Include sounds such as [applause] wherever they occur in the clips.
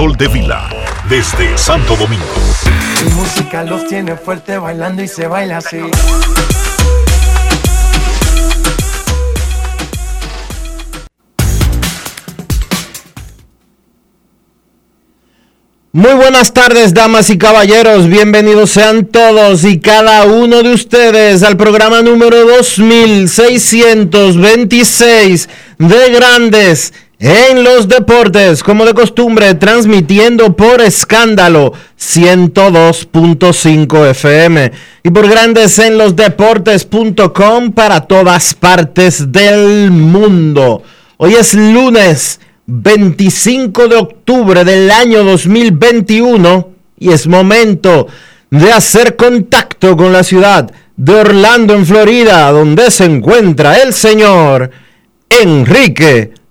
Dionisio Soldevila, desde Santo Domingo. Mi música los tiene fuerte bailando y se baila así. Muy buenas tardes, damas y caballeros. Bienvenidos sean todos y cada uno de ustedes al programa número 2626 de Grandes en los Deportes, como de costumbre, transmitiendo por escándalo 102.5 FM y por Grandes en los Deportes.com para todas partes del mundo. Hoy es lunes 25 de octubre del año 2021 y es momento de hacer contacto con la ciudad de Orlando, en Florida, donde se encuentra el señor Enrique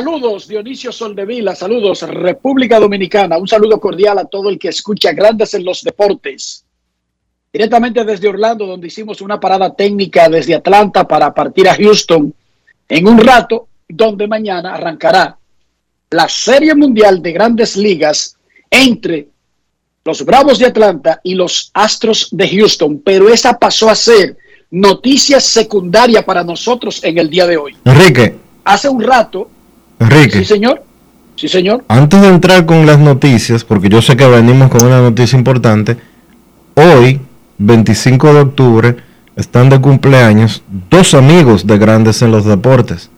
Saludos, Dionisio Soldevila, saludos, República Dominicana, un saludo cordial a todo el que escucha Grandes en los Deportes. Directamente desde Orlando, donde hicimos una parada técnica desde Atlanta para partir a Houston en un rato, donde mañana arrancará la Serie Mundial de Grandes Ligas entre los Bravos de Atlanta y los Astros de Houston, pero esa pasó a ser noticia secundaria para nosotros en el día de hoy. Enrique, Hace un rato, Enrique. sí señor, sí señor, Antes de entrar con las noticias, porque yo sé que venimos con una noticia importante, hoy, 25 de octubre, están de cumpleaños dos amigos de Grandes en los Deportes.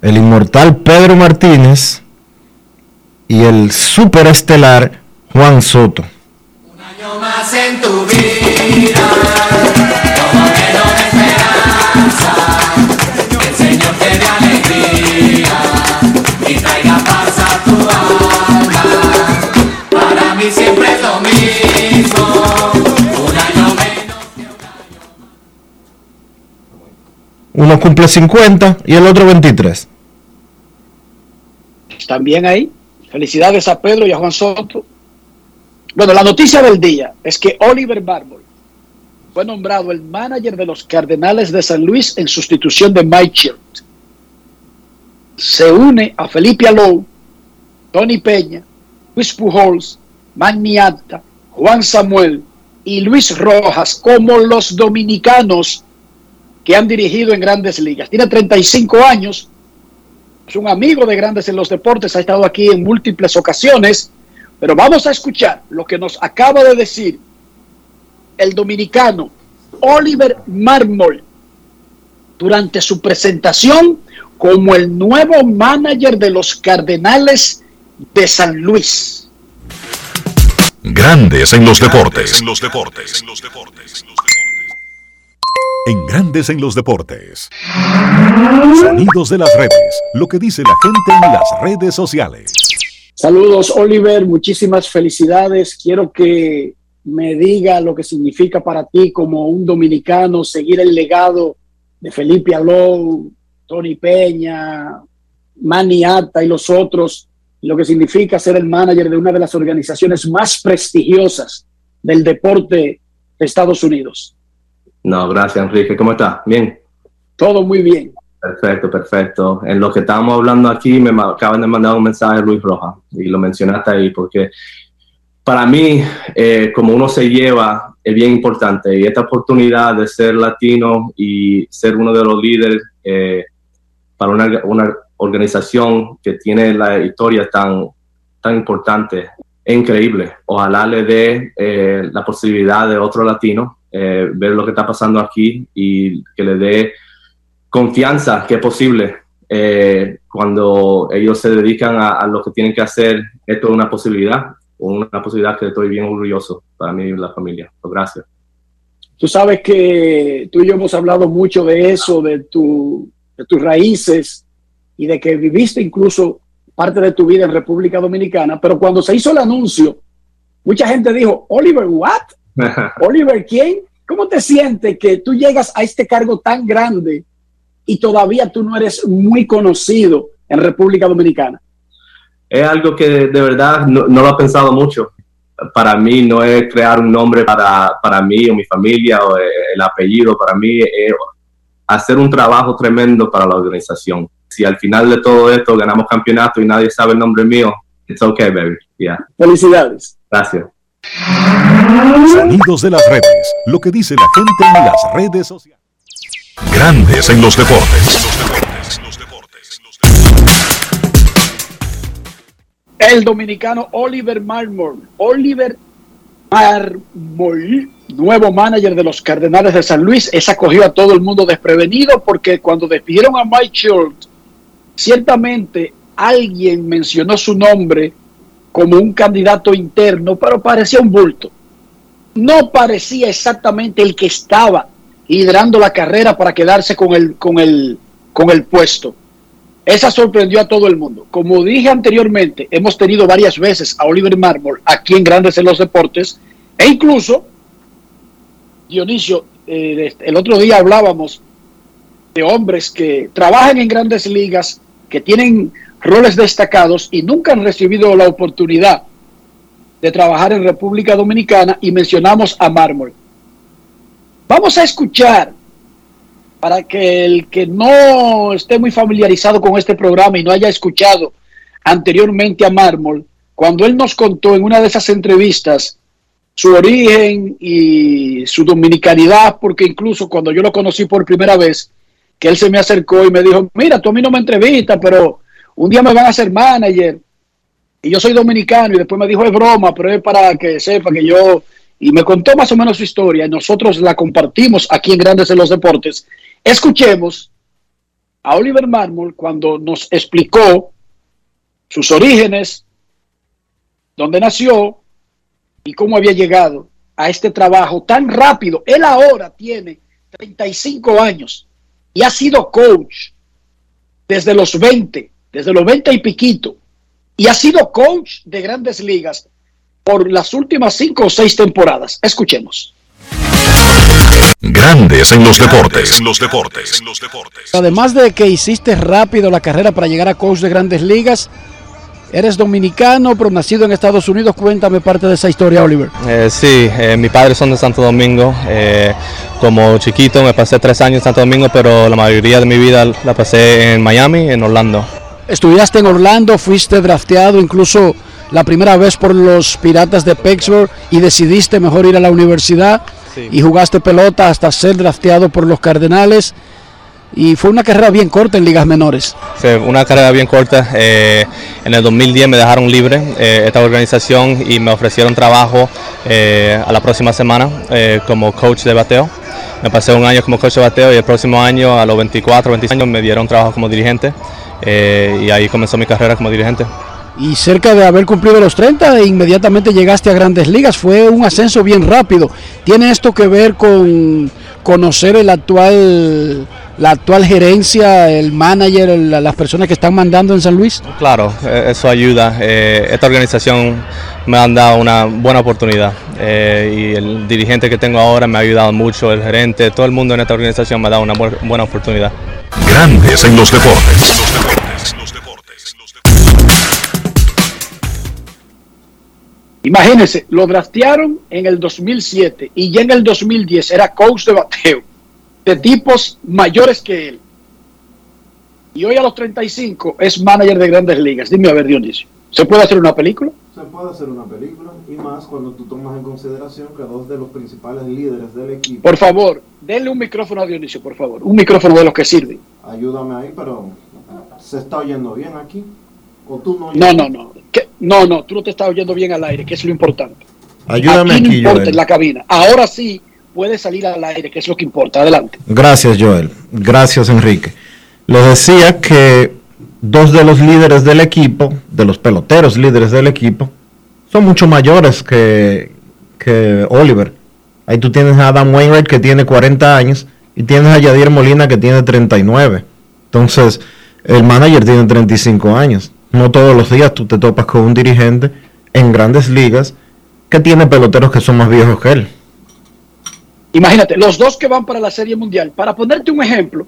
El inmortal Pedro Martínez y el superestelar Juan Soto. año más en tu vida, como lleno de esperanza, Uno cumple 50 y el otro 23. están bien ahí. Felicidades a Pedro y a Juan Soto. Bueno, la noticia del día es que Oliver Barber fue nombrado el manager de los Cardenales de San Luis en sustitución de Mike Chirt. Se une a Felipe Alou, Tony Peña, Luis Pujols, Manny Ata, Juan Samuel y Luis Rojas como los dominicanos que han dirigido en grandes ligas. Tiene 35 años, es un amigo de grandes en los deportes, ha estado aquí en múltiples ocasiones, pero vamos a escuchar lo que nos acaba de decir el dominicano Oliver Marmol durante su presentación como el nuevo manager de los Cardenales de San Luis. Grandes en los deportes. En los deportes. En Grandes en los deportes. Sonidos de las redes. Lo que dice la gente en las redes sociales. Saludos, Oliver. Muchísimas felicidades. Quiero que me diga lo que significa para ti como un dominicano seguir el legado de Felipe Alón, Tony Peña, Manny Ata y los otros lo que significa ser el manager de una de las organizaciones más prestigiosas del deporte de Estados Unidos. No, gracias Enrique. ¿Cómo estás? Bien. Todo muy bien. Perfecto, perfecto. En lo que estábamos hablando aquí, me acaban de mandar un mensaje Luis Roja y lo mencionaste ahí porque para mí, eh, como uno se lleva, es bien importante y esta oportunidad de ser latino y ser uno de los líderes eh, para una, una organización que tiene la historia tan, tan importante es increíble. Ojalá le dé eh, la posibilidad de otro latino eh, ver lo que está pasando aquí y que le dé confianza que es posible. Eh, cuando ellos se dedican a, lo que tienen que hacer, esto es una posibilidad, una posibilidad que estoy bien orgulloso para mí y la familia. Pues gracias. Tú sabes que tú y yo hemos hablado mucho de eso, de, tu, de tus raíces, y de que viviste incluso parte de tu vida en República Dominicana, pero cuando se hizo el anuncio, mucha gente dijo, Oliver, ¿what? [laughs] Oliver, ¿quién? ¿Cómo te sientes que tú llegas a este cargo tan grande y todavía tú no eres muy conocido en República Dominicana? Es algo que de verdad no, lo he pensado mucho. Para mí no es crear un nombre para, para mí o mi familia o el apellido, para mí es hacer un trabajo tremendo para la organización si al final de todo esto ganamos campeonato y nadie sabe el nombre mío, it's okay, baby. Yeah. Felicidades. Gracias. Sonidos de las redes. Lo que dice la gente en las redes sociales. Grandes en los deportes. El dominicano Oliver Marmol. Oliver Marmol, nuevo manager de los Cardenales de San Luis, esa cogió a todo el mundo desprevenido porque cuando despidieron a Mike Schultz Ciertamente alguien mencionó su nombre como un candidato interno, pero parecía un bulto. No parecía exactamente el que estaba liderando la carrera para quedarse con el, con el, con el puesto. Esa sorprendió a todo el mundo. Como dije anteriormente, hemos tenido varias veces a Oliver Marmol aquí en Grandes en los Deportes e incluso, Dionisio, eh, el otro día hablábamos de hombres que trabajan en grandes ligas que tienen roles destacados y nunca han recibido la oportunidad de trabajar en República Dominicana y mencionamos a Mármol. Vamos a escuchar para que el que no esté muy familiarizado con este programa y no haya escuchado anteriormente a Mármol, cuando él nos contó en una de esas entrevistas su origen y su dominicanidad, porque incluso cuando yo lo conocí por primera vez, que él se me acercó y me dijo, mira, tú a mí no me entrevistas, pero un día me van a hacer manager y yo soy dominicano y después me dijo, es broma, pero es para que sepa que yo, y me contó más o menos su historia y nosotros la compartimos aquí en Grandes en los Deportes. Escuchemos a Oliver Marmol cuando nos explicó sus orígenes, dónde nació y cómo había llegado a este trabajo tan rápido. Él ahora tiene 35 años y ha sido coach desde los 20, desde los 20 y piquito, y ha sido coach de grandes ligas por las últimas cinco o seis temporadas. Escuchemos. Grandes en los deportes. En los deportes. En los deportes. Además de que hiciste rápido la carrera para llegar a coach de grandes ligas, Eres dominicano, pero nacido en Estados Unidos. Cuéntame parte de esa historia, Oliver. Eh, sí, eh, mis padres son de Santo Domingo. Eh, como chiquito me pasé tres años en Santo Domingo, pero la mayoría de mi vida la pasé en Miami, en Orlando. Estudiaste en Orlando, fuiste drafteado incluso la primera vez por los Piratas de Pittsburgh y decidiste mejor ir a la universidad y jugaste pelota hasta ser drafteado por los Cardenales y fue una carrera bien corta en ligas menores. Fue una carrera bien corta. Eh, en el 2010 me dejaron libre eh, esta organización y me ofrecieron trabajo eh, a la próxima semana como coach de bateo. Me pasé un año como coach de bateo y el próximo año, a los 24, 25 años, me dieron trabajo como dirigente y ahí comenzó mi carrera como dirigente. y cerca de haber cumplido los 30 e inmediatamente llegaste a grandes ligas. Fue un ascenso bien rápido. ¿Tiene esto que ver con conocer el actual, la actual gerencia, el manager, el- las personas que están mandando en San Luis? Claro, eh, eso ayuda. Eh, esta organización me han dado una buena oportunidad eh, y el dirigente que tengo ahora me ha ayudado mucho, el gerente, todo el mundo en esta organización me ha dado una bu- buena oportunidad. Grandes en los deportes. Imagínense, lo draftearon en el 2007 y ya en el 2010 era coach de bateo de tipos mayores que él. Y hoy a los 35 es manager de grandes ligas. Dime a ver, Dionisio, ¿se puede hacer una película? Se puede hacer una película y más cuando tú tomas en consideración que dos de los principales líderes del equipo. Por favor, denle un micrófono a Dionisio, por favor. Un micrófono de los que sirven. Ayúdame ahí, pero ¿se está oyendo bien aquí? ¿O tú no? No, no, no. ¿Qué? No, no, tú no te estás oyendo bien al aire, que es lo importante. Ayúdame aquí no aquí, importa Joel. en la cabina. Ahora sí puede salir al aire, que es lo que importa. Adelante. Gracias, Joel. Gracias, Enrique. Les decía que dos de los líderes del equipo, de los peloteros líderes del equipo, son mucho mayores que, que Oliver. Ahí tú tienes a Adam Wainwright que tiene 40 años y tienes a Yadier Molina que tiene 39. Entonces, el manager tiene 35 años. No todos los días tú te topas con un dirigente en grandes ligas que tiene peloteros que son más viejos que él. Imagínate, los dos que van para la Serie Mundial, para ponerte un ejemplo,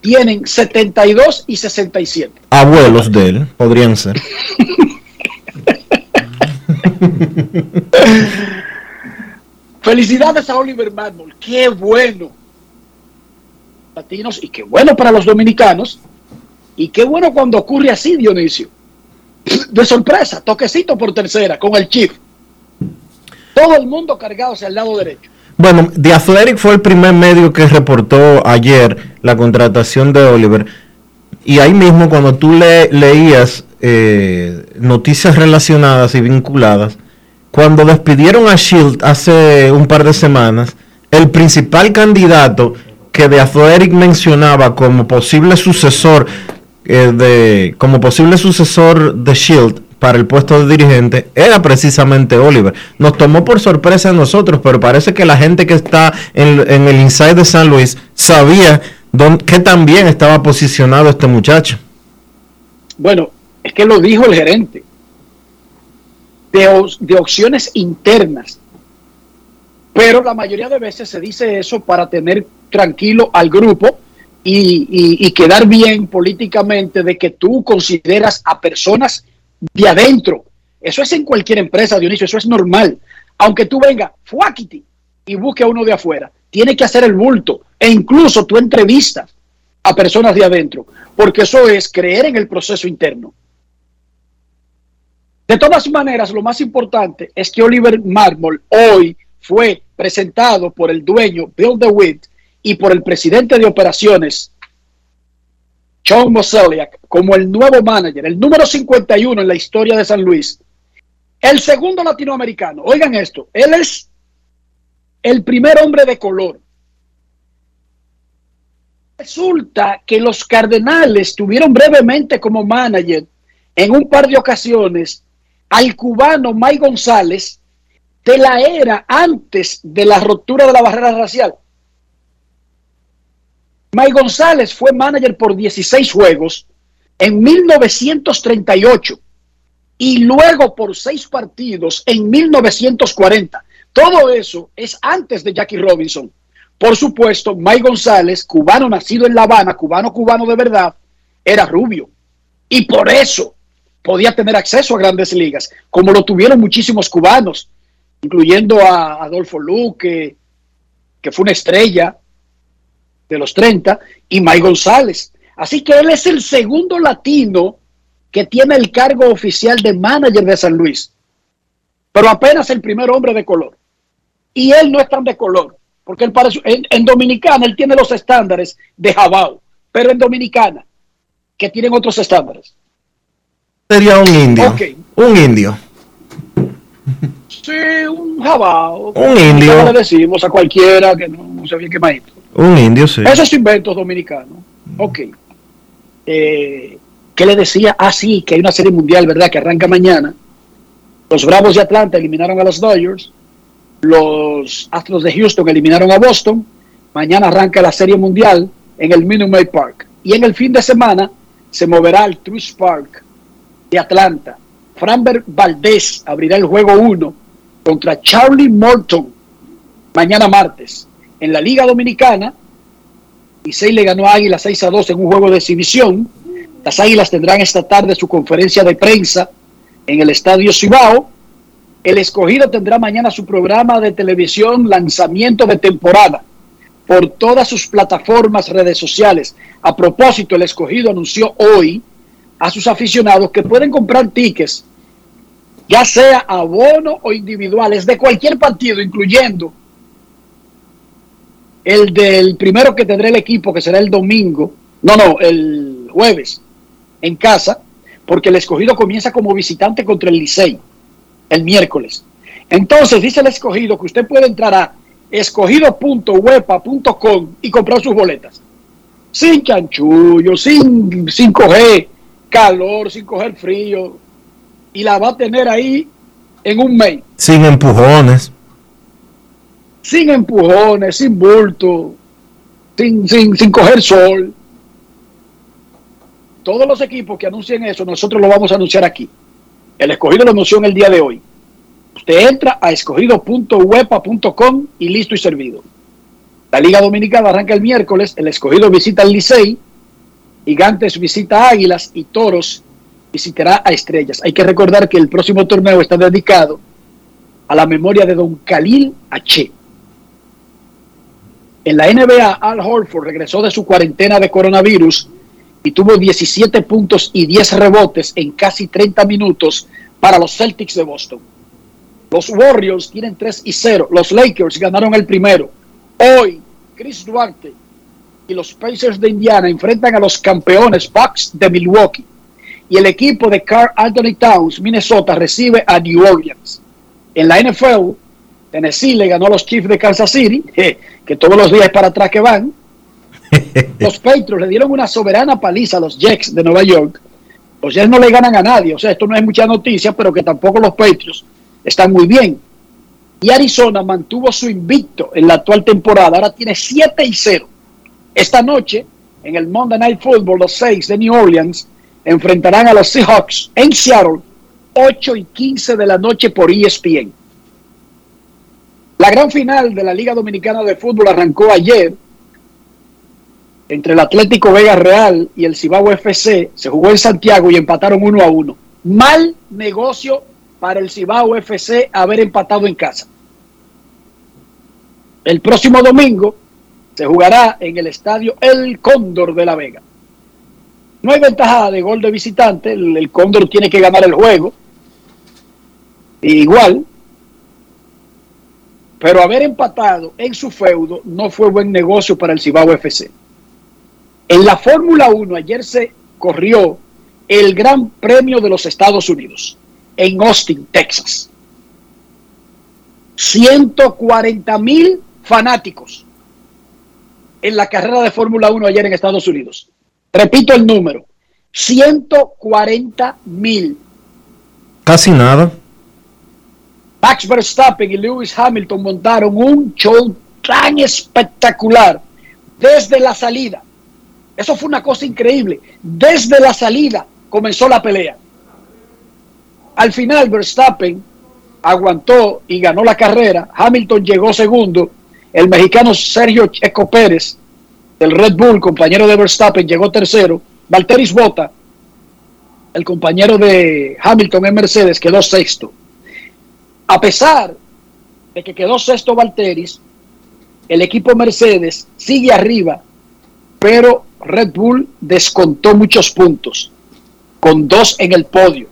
tienen 72 y 67. Abuelos de él, podrían ser. [laughs] Felicidades a Oliver Madmore, qué bueno. Latinos y qué bueno para los dominicanos. Y qué bueno cuando ocurre así, Dionisio. De sorpresa, toquecito por tercera con el Chief. Todo el mundo cargado hacia el lado derecho. Bueno, The Athletic fue el primer medio que reportó ayer la contratación de Oliver. Y ahí mismo, cuando tú le, leías eh, noticias relacionadas y vinculadas, cuando despidieron a Shield hace un par de semanas, el principal candidato que The Athletic mencionaba como posible sucesor eh, de como posible sucesor de Shield para el puesto de dirigente era precisamente Oliver. Nos tomó por sorpresa a nosotros, pero parece que la gente que está en, el inside de San Luis sabía que también estaba posicionado este muchacho. Bueno, es que lo dijo el gerente. De, de opciones internas. Pero la mayoría de veces se dice eso para tener tranquilo al grupo y- y quedar bien políticamente de que tú consideras a personas de adentro. Eso es en cualquier empresa, Dionisio, eso es normal. Aunque tú venga, fuáquiti, y busque a uno de afuera, tiene que hacer el bulto. E incluso tú entrevistas a personas de adentro, porque eso es creer en el proceso interno. De todas maneras, lo más importante es que Oliver Marmol hoy fue presentado por el dueño Bill DeWitt y por el presidente de operaciones John Moseliak como el nuevo manager, el número 51 en la historia de San Luis, el segundo latinoamericano. Oigan esto, él es el primer hombre de color. Resulta que los Cardenales tuvieron brevemente como manager en un par de ocasiones al cubano May González de la era antes de la ruptura de la barrera racial. May González fue manager por 16 juegos en 1938 y luego por seis partidos en 1940. Todo eso es antes de Jackie Robinson. Por supuesto, May González, cubano nacido en La Habana, cubano cubano de verdad, era rubio. Y por eso podía tener acceso a grandes ligas, como lo tuvieron muchísimos cubanos, incluyendo a Adolfo Luque, que fue una estrella de los 30, y May González. Así que él es el segundo latino que tiene el cargo oficial de manager de San Luis, pero apenas el primer hombre de color. Y él no es tan de color, porque él parece, en, en Dominicana él tiene los estándares de Jabao, pero en Dominicana, que tienen otros estándares. Sería un indio. Un indio. Sí, un Jabao. Un indio. ¿Cómo le decimos a cualquiera que no, no se bien quemadito. Un indio, sí. Esos inventos dominicanos. Ok. Eh, ¿Qué le decía? Ah, sí, que hay una serie mundial, ¿verdad? Que arranca mañana. Los Bravos de Atlanta eliminaron a los Dodgers. Los Astros de Houston eliminaron a Boston. Mañana arranca la serie mundial en el Minute Maid Park. Y en el fin de semana se moverá al Truist Park de Atlanta. Framber Valdez abrirá el juego 1 contra Charlie Morton mañana martes. En la Liga Dominicana, Licey le ganó a Águila 6 a 2 en un juego de exhibición. Las Águilas tendrán esta tarde su conferencia de prensa en el Estadio Cibao. El escogido tendrá mañana su programa de televisión lanzamiento de temporada por todas sus plataformas, redes sociales. A propósito, el escogido anunció hoy a sus aficionados que pueden comprar tickets, ya sea abono o individuales, de cualquier partido, incluyendo el del primero que tendrá el equipo, que será el domingo, no, no, el jueves, en casa, porque el escogido comienza como visitante contra el Licey el miércoles. Entonces dice el escogido que usted puede entrar a escogido.wepa.com y comprar sus boletas. Sin chanchullo, sin, sin coger calor, sin coger frío. Y la va a tener ahí en un mes. Sin empujones. Sin empujones, sin bulto, sin, sin, sin coger sol. Todos los equipos que anuncien eso, nosotros lo vamos a anunciar aquí. El escogido lo anunció en el día de hoy. Usted entra a escogido.wepa.com y listo y servido. La Liga Dominicana arranca el miércoles, el escogido visita el Licey, Gigantes visita a Águilas y Toros visitará a Estrellas. Hay que recordar que el próximo torneo está dedicado a la memoria de Don Khalil H. En la NBA, Al Horford regresó de su cuarentena de coronavirus y tuvo 17 puntos y 10 rebotes en casi 30 minutos para los Celtics de Boston. Los Warriors tienen 3 y 0. Los Lakers ganaron el primero. Hoy, Chris Duarte y los Pacers de Indiana enfrentan a los campeones Bucks de Milwaukee. Y el equipo de Carl Anthony Towns, Minnesota, recibe a New Orleans. En la NFL, Tennessee le ganó a los Chiefs de Kansas City, que todos los días para atrás que van. [laughs] Los Patriots le dieron una soberana paliza a los Jets de Nueva York. Los Jets no le ganan a nadie. O sea, esto no es mucha noticia, pero que tampoco los Patriots están muy bien. Y Arizona mantuvo su invicto en la actual temporada. Ahora tiene 7 y 0. Esta noche, en el Monday Night Football, los 6 de New Orleans enfrentarán a los Seahawks en Seattle, 8 y 15 de la noche por ESPN. La gran final de la Liga Dominicana de Fútbol arrancó ayer entre el Atlético Vega Real y el Cibao FC. Se jugó en Santiago y empataron 1 a 1. Mal negocio para el Cibao FC haber empatado en casa. El próximo domingo se jugará en el estadio El Cóndor de La Vega. No hay ventaja de gol de visitante, el, el Cóndor tiene que ganar el juego. Igual, pero haber empatado en su feudo no fue buen negocio para el Cibao FC. En la Fórmula 1 ayer se corrió el Gran Premio de los Estados Unidos en Austin, Texas. 140 mil fanáticos en la carrera de Fórmula 1 ayer en Estados Unidos. Repito el número, 140 mil. Casi nada. Max Verstappen y Lewis Hamilton montaron un show tan espectacular desde la salida. Eso fue una cosa increíble. Desde la salida comenzó la pelea. Al final Verstappen aguantó y ganó la carrera. Hamilton llegó segundo. El mexicano Sergio Checo Pérez del Red Bull, compañero de Verstappen, llegó tercero. Valteris Bota, el compañero de Hamilton en Mercedes, quedó sexto. A pesar de que quedó sexto Valteris, el equipo Mercedes sigue arriba, pero Red Bull descontó muchos puntos, con dos en el podio.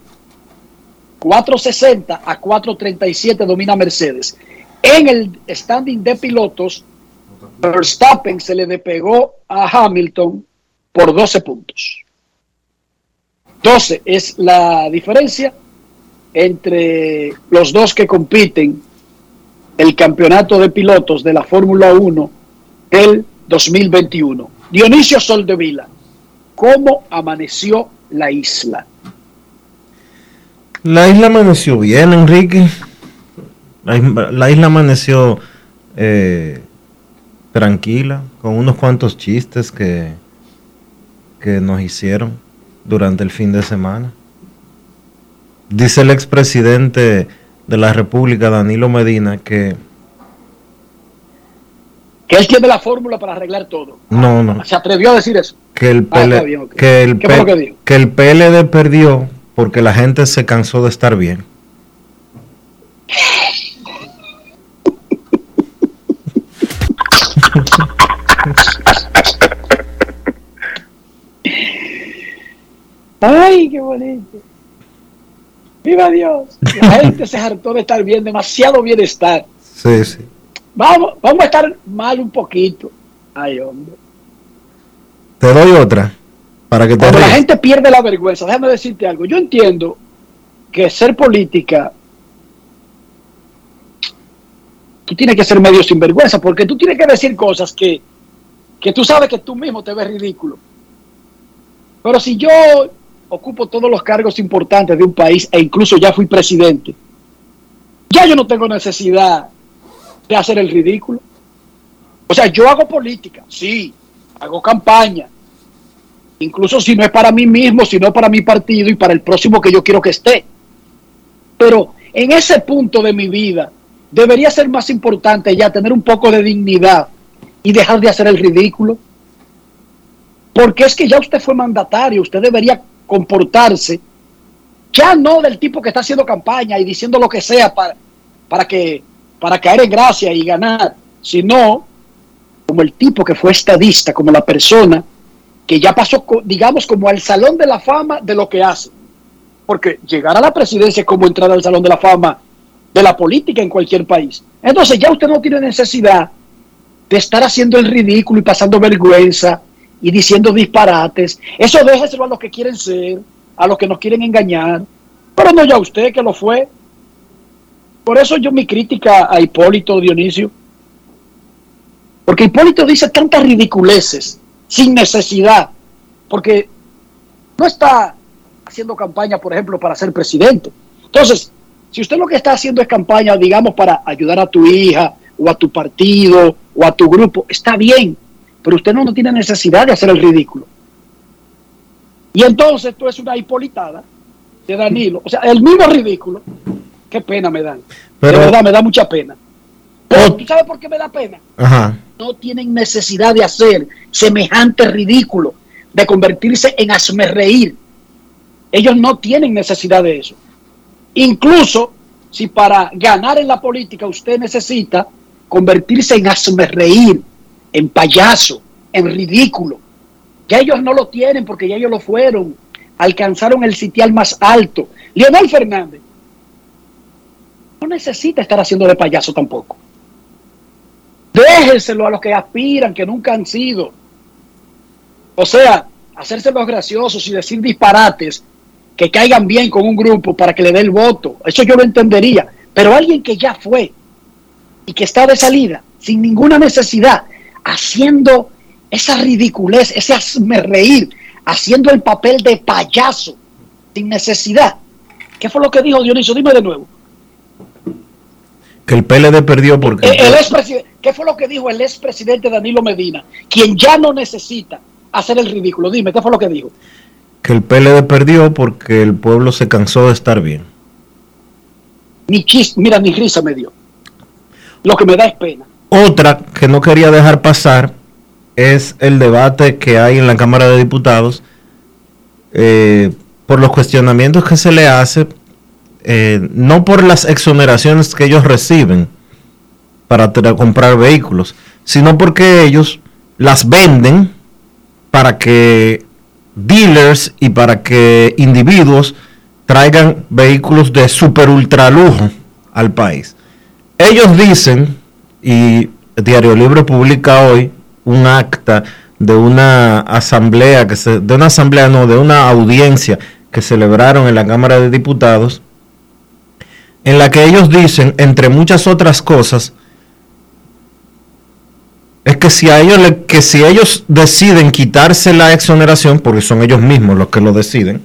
460 a 437 domina Mercedes. En el standing de pilotos, Verstappen se le despegó a Hamilton por 12 puntos. 12 es la diferencia entre los dos que compiten el campeonato de pilotos de la Fórmula 1 del 2021. Dionisio Soldevila, ¿cómo amaneció la isla? La isla amaneció bien, Enrique. La, isla- la isla amaneció eh, tranquila, con unos cuantos chistes que, que nos hicieron durante el fin de semana. Dice el expresidente de la República, Danilo Medina, que Que él tiene la fórmula para arreglar todo. no, no, Se atrevió a decir eso. que el, Ah, PL está bien, ok. que, el ¿Qué fue lo P- que que el PLD perdió porque la gente se cansó de estar bien. [laughs] Ay, qué bonito. Viva Dios. La gente se hartó de estar bien, demasiado bienestar. Sí, sí. Vamos, vamos a estar mal un poquito. Ay, hombre. Te doy otra para que te Cuando la gente pierde la vergüenza, déjame decirte algo. Yo entiendo que ser política, tú tienes que ser medio sinvergüenza, porque tú tienes que decir cosas que, que tú sabes que tú mismo te ves ridículo. Pero si yo ocupo todos los cargos importantes de un país e incluso ya fui presidente, ya yo no tengo necesidad de hacer el ridículo. O sea, yo hago política, sí, hago campaña, incluso si no es para mí mismo, sino para mi partido y para el próximo que yo quiero que esté. Pero en ese punto de mi vida debería ser más importante ya tener un poco de dignidad y dejar de hacer el ridículo. Porque es que ya usted fue mandatario, usted debería comportarse ya no del tipo que está haciendo campaña y diciendo lo que sea para, para que para caer en gracia y ganar, sino como el tipo que fue estadista, como la persona que ya pasó, digamos, como al salón de la fama de lo que hace. Porque llegar a la presidencia es como entrar al salón de la fama de la política en cualquier país. Entonces ya usted no tiene necesidad de estar haciendo el ridículo y pasando vergüenza y diciendo disparates. Eso déjeselo a los que quieren ser, a los que nos quieren engañar, pero no ya usted que lo fue. Por eso yo mi crítica a Hipólito Dionisio, porque Hipólito dice tantas ridiculeces sin necesidad, porque no está haciendo campaña, por ejemplo, para ser presidente. Entonces, si usted lo que está haciendo es campaña, digamos, para ayudar a tu hija o a tu partido o a tu grupo, está bien, pero usted no, no tiene necesidad de hacer el ridículo. Y entonces esto es una hipolitada de Danilo, o sea, el mismo ridículo. Qué pena me dan. Pero- de verdad, me da mucha pena. Pero. ¿tú sabes por qué me da pena? Ajá. no tienen necesidad de hacer semejante ridículo, de convertirse en asmerreír. Ellos no tienen necesidad de eso. Incluso si para ganar en la política usted necesita convertirse en asmerreír, en payaso, en ridículo. Ya ellos no lo tienen porque ya ellos lo fueron. Alcanzaron el sitial más alto. Leonel Fernández no necesita estar haciendo de payaso tampoco. Déjenselo a los que aspiran, que nunca han sido. O sea, hacerse los graciosos y decir disparates que caigan bien con un grupo para que le dé el voto. Eso yo lo entendería. Pero alguien que ya fue y que está de salida, sin ninguna necesidad, haciendo esa ridiculez, ese hazme reír, haciendo el papel de payaso, sin necesidad. ¿Qué fue lo que dijo Dionisio? Dime de nuevo. Que el PLD perdió porque... Eh, El ¿Qué fue lo que dijo el expresidente Danilo Medina? Quien ya no necesita hacer el ridículo. Dime, ¿qué fue lo que dijo? que el PLD perdió porque el pueblo se cansó de estar bien. Ni chiste, mira, ni risa me dio. Lo que me da es pena. Otra que no quería dejar pasar es el debate que hay en la Cámara de Diputados eh, por los cuestionamientos que se le hace, eh, no por las exoneraciones que ellos reciben para comprar vehículos, sino porque ellos las venden para que dealers y para que individuos traigan vehículos de super ultra lujo al país. Ellos dicen, y Diario Libre publica hoy un acta de una asamblea, que se, de una asamblea, no, de una audiencia que celebraron en la Cámara de Diputados, en la que ellos dicen, entre muchas otras cosas, es que si a ellos le- que si ellos deciden quitarse la exoneración, porque son ellos mismos los que lo deciden,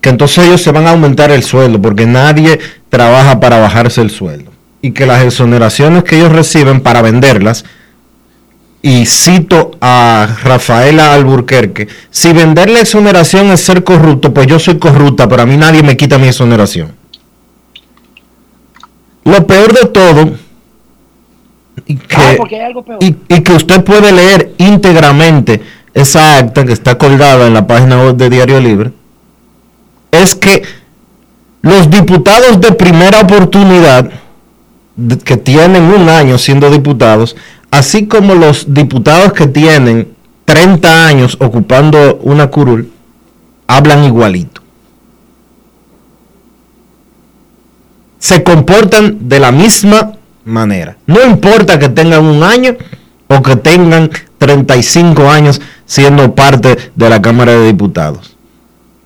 que entonces ellos se van a aumentar el sueldo, porque nadie trabaja para bajarse el sueldo. Y que las exoneraciones que ellos reciben para venderlas, y cito a Rafaela Alburquerque, si vender la exoneración es ser corrupto, pues yo soy corrupta, pero a mí nadie me quita mi exoneración. Lo peor de todo, y que, Ah, algo peor. y, y que usted puede leer íntegramente esa acta que está colgada en la página web de Diario Libre, es que los diputados de primera oportunidad, que tienen un año siendo diputados, así como los diputados que tienen 30 años ocupando una curul, hablan igualito. Se comportan de la misma manera. No importa que tengan un año o que tengan 35 años siendo parte de la Cámara de Diputados.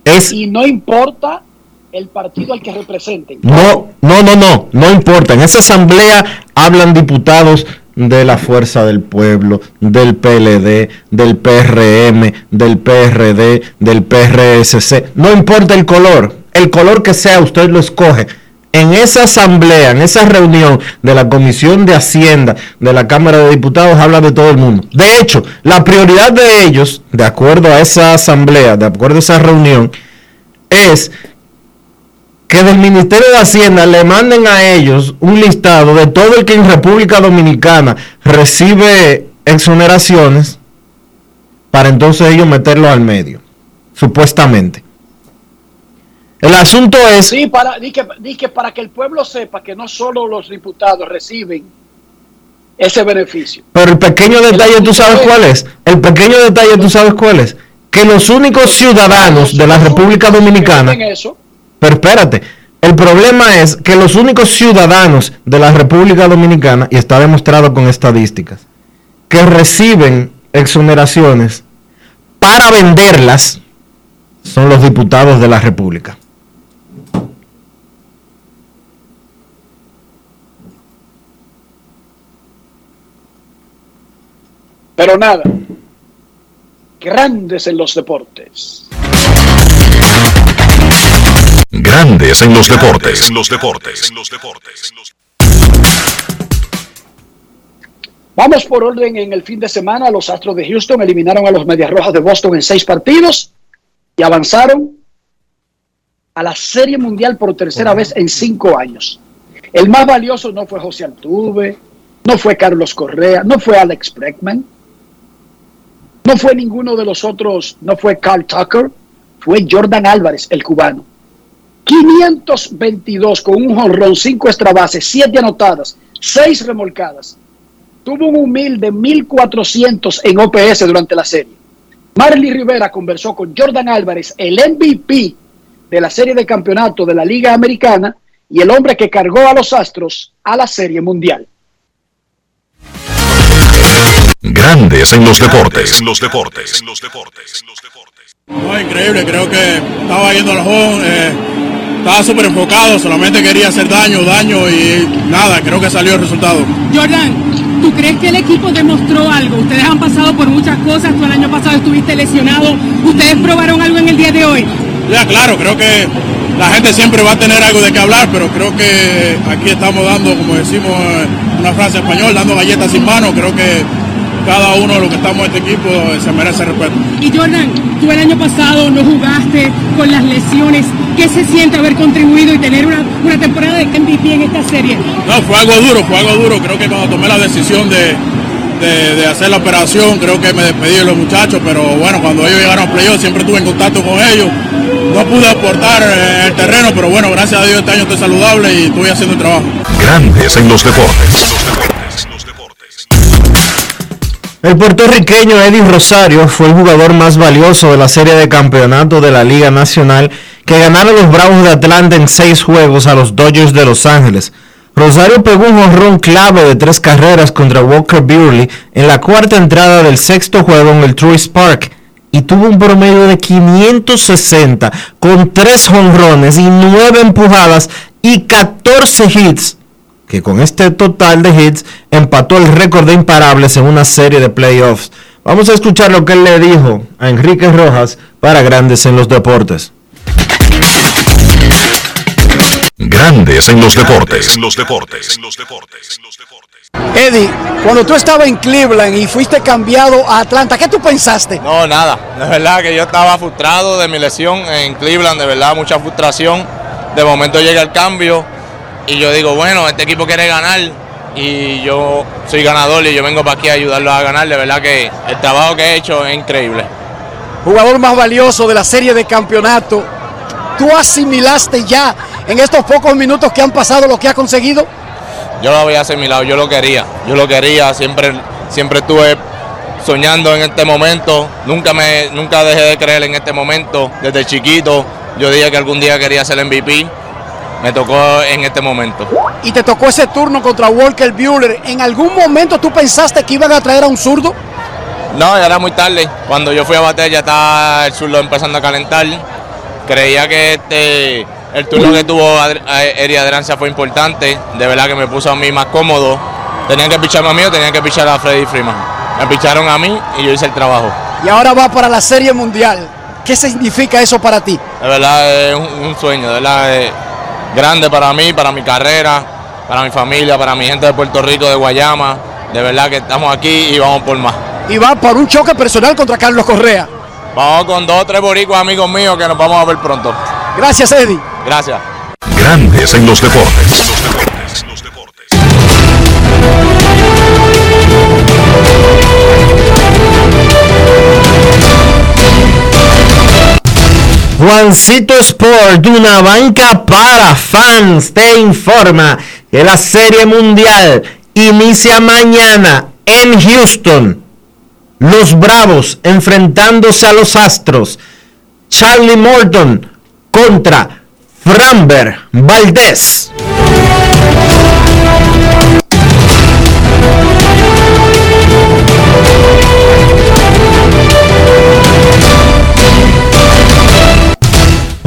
Es Y no importa el partido al que representen. no, no, no, no, no importa. En esa asamblea hablan diputados de la Fuerza del Pueblo, del PLD, del PRM, del PRD, del PRSC. No importa el color, el color que sea, usted lo escoge. En esa asamblea, en esa reunión de la Comisión de Hacienda de la Cámara de Diputados, habla de todo el mundo. De hecho, la prioridad de ellos, de acuerdo a esa asamblea, de acuerdo a esa reunión, es que del Ministerio de Hacienda le manden a ellos un listado de todo el que en República Dominicana recibe exoneraciones para entonces ellos meterlo al medio, supuestamente. El asunto es, Sí, para, di que, di que para que el pueblo sepa que no solo los diputados reciben ese beneficio. pero el pequeño detalle tú sabes cuál es, el pequeño detalle tú sabes cuál es, que los únicos ciudadanos de la República Dominicana eso, Pero espérate, el problema es que los únicos ciudadanos de la República Dominicana, y está demostrado con estadísticas, que reciben exoneraciones para venderlas son los diputados de la República. pero nada. Grandes en los deportes. Grandes en los deportes. En los deportes. En los deportes. Vamos por orden en el fin de semana. Los Astros de Houston eliminaron a los Medias Rojas de Boston en seis partidos y avanzaron a la Serie Mundial por tercera vez en cinco años. El más valioso no fue José Altuve, no fue Carlos Correa, no fue Alex Bregman, no fue ninguno de los otros, no fue Carl Tucker, fue Jordan Álvarez, el cubano. 522 con un jonrón, 5 extra bases, 7 anotadas, 6 remolcadas. Tuvo un humilde 1400 en OPS durante la serie. Marley Rivera conversó con Jordan Álvarez, el MVP de la serie de campeonato de la Liga Americana y el hombre que cargó a los Astros a la serie mundial. Grandes en los deportes. En los deportes. En los deportes. No, increíble, creo que estaba yendo al home, eh, estaba súper enfocado, solamente quería hacer daño, daño y nada, creo que salió el resultado. Jordan, ¿tú crees que el equipo demostró algo? Ustedes han pasado por muchas cosas, tú el año pasado estuviste lesionado, ¿ustedes probaron algo en el día de hoy? Ya, claro, creo que la gente siempre va a tener algo de qué hablar, pero creo que aquí estamos dando, como decimos una frase en español, dando galletas sin mano, creo que cada uno de los que estamos en este equipo eh, se merece respeto. Y Jordan, tú el año pasado no jugaste con las lesiones, ¿qué se siente haber contribuido y tener una, una temporada de MVP en esta serie? No, fue algo duro, fue algo duro. Creo que cuando tomé la decisión de, de- de hacer la operación, creo que me despedí de los muchachos, pero bueno, cuando ellos llegaron a playoff siempre estuve en contacto con ellos. No pude aportar en el terreno, pero bueno, gracias a Dios este año estoy saludable y estoy haciendo el trabajo. Grandes en los deportes. El puertorriqueño Eddie Rosario fue el jugador más valioso de la serie de campeonato de la Liga Nacional que ganaron los Bravos de Atlanta en seis juegos a los Dodgers de Los Ángeles. Rosario pegó un jonrón clave de tres carreras contra Walker Buehler en la cuarta entrada del sexto juego en el Truist Park y tuvo un promedio de 560 con tres jonrones y nueve empujadas y 14 hits que con este total de hits empató el récord de imparables en una serie de playoffs. Vamos a escuchar lo que él le dijo a Enrique Rojas para Grandes en los Deportes. Grandes en los deportes. los deportes. Eddie, cuando tú estabas en Cleveland y fuiste cambiado a Atlanta, ¿qué tú pensaste? No, nada. De verdad que yo estaba frustrado de mi lesión en Cleveland, de verdad, mucha frustración. De momento llega el cambio y yo digo, bueno, este equipo quiere ganar y yo soy ganador y yo vengo para aquí a ayudarlos a ganar. De verdad que el trabajo que he hecho es increíble. Jugador más valioso de la serie de campeonato. ¿Tú asimilaste ya en estos pocos minutos que han pasado lo que has conseguido? Yo lo había asimilado, yo lo quería, yo lo quería, siempre, siempre estuve soñando en este momento, nunca me, nunca dejé de creer en este momento, desde chiquito, yo dije que algún día quería ser MVP, me tocó en este momento. Y te tocó ese turno contra Walker Buehler, ¿en algún momento tú pensaste que iban a traer a un zurdo? No, ya era muy tarde, cuando yo fui a bater ya estaba el zurdo empezando a calentar, creía que este el turno que tuvo Eri Adrianza fue importante, de verdad que me puso a mí más cómodo. Tenían que picharme a mí o tenían que pichar a Freddy Freeman. Me picharon a mí y yo hice el trabajo. Y ahora va para la Serie Mundial. ¿Qué significa eso para ti? De verdad es un, sueño, de verdad es grande para mí, para mi carrera, para mi familia, para mi gente de Puerto Rico, de Guayama. De verdad que estamos aquí y vamos por más. Y va por un choque personal contra Carlos Correa. Vamos con dos o tres boricuas amigos míos que nos vamos a ver pronto. Gracias, Eddie. Gracias. Grandes en los deportes. Juancito Sport, una banca para fans, te informa que la Serie Mundial inicia mañana en Houston. Los Bravos enfrentándose a los Astros. Charlie Morton contra Framber Valdés.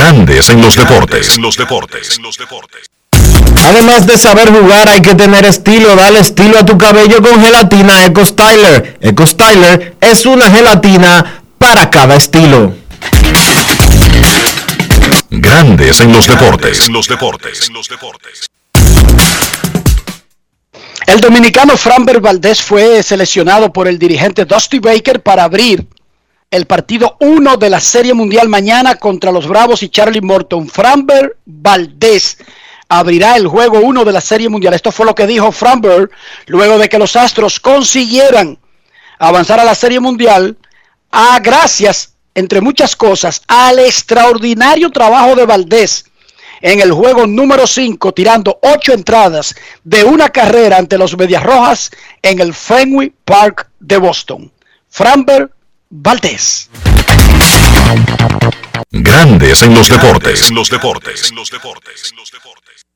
Grandes en los deportes. En los deportes. Además de saber jugar, hay que tener estilo. Dale estilo a tu cabello con gelatina Eco Styler. Eco Styler es una gelatina para cada estilo. Grandes en los deportes. En los deportes. El dominicano Framber Valdés fue seleccionado por el dirigente Dusty Baker para abrir el partido 1 de la Serie Mundial mañana contra los Bravos y Charlie Morton. Framber Valdés abrirá el juego 1 de la Serie Mundial. Esto fue lo que dijo Framber luego de que los Astros consiguieran avanzar a la Serie Mundial a gracias, entre muchas cosas, al extraordinario trabajo de Valdés en el juego número 5, tirando 8 entradas de una carrera ante los Medias Rojas en el Fenway Park de Boston. Framber Valdés. Grandes en los deportes. En los deportes.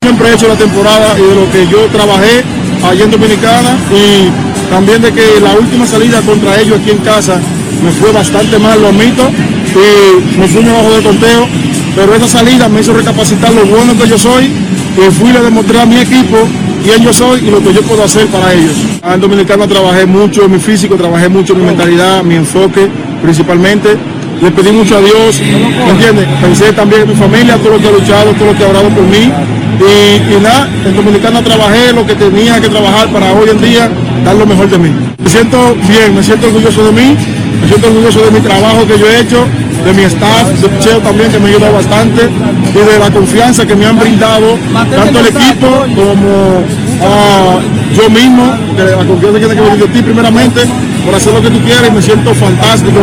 Siempre he hecho la temporada y de lo que yo trabajé allá en Dominicana y también de que la última salida contra ellos aquí en casa me fue bastante mal, lo admito, y me fui abajo de conteo, pero esa salida me hizo recapacitar lo bueno que yo soy y fui a demostrar a mi equipo quién yo soy y lo que yo puedo hacer para ellos. En Dominicana trabajé mucho en mi físico, trabajé mucho en mi mentalidad, mi enfoque principalmente. Le pedí mucho a Dios, ¿me entiendes? Pensé también en mi familia, todo lo que ha luchado, todo lo que ha orado por mí. Y, nada, en Dominicana trabajé lo que tenía que trabajar para hoy en día dar lo mejor de mí. Me siento bien, me siento orgulloso de mí, me siento orgulloso de mi trabajo que yo he hecho, de mi staff, de Cheo también que me ha ayudado bastante y de la confianza que me han brindado tanto el equipo como ah, yo mismo, de la confianza que tengo de ti primeramente por hacer lo que tú quieres me siento fantástico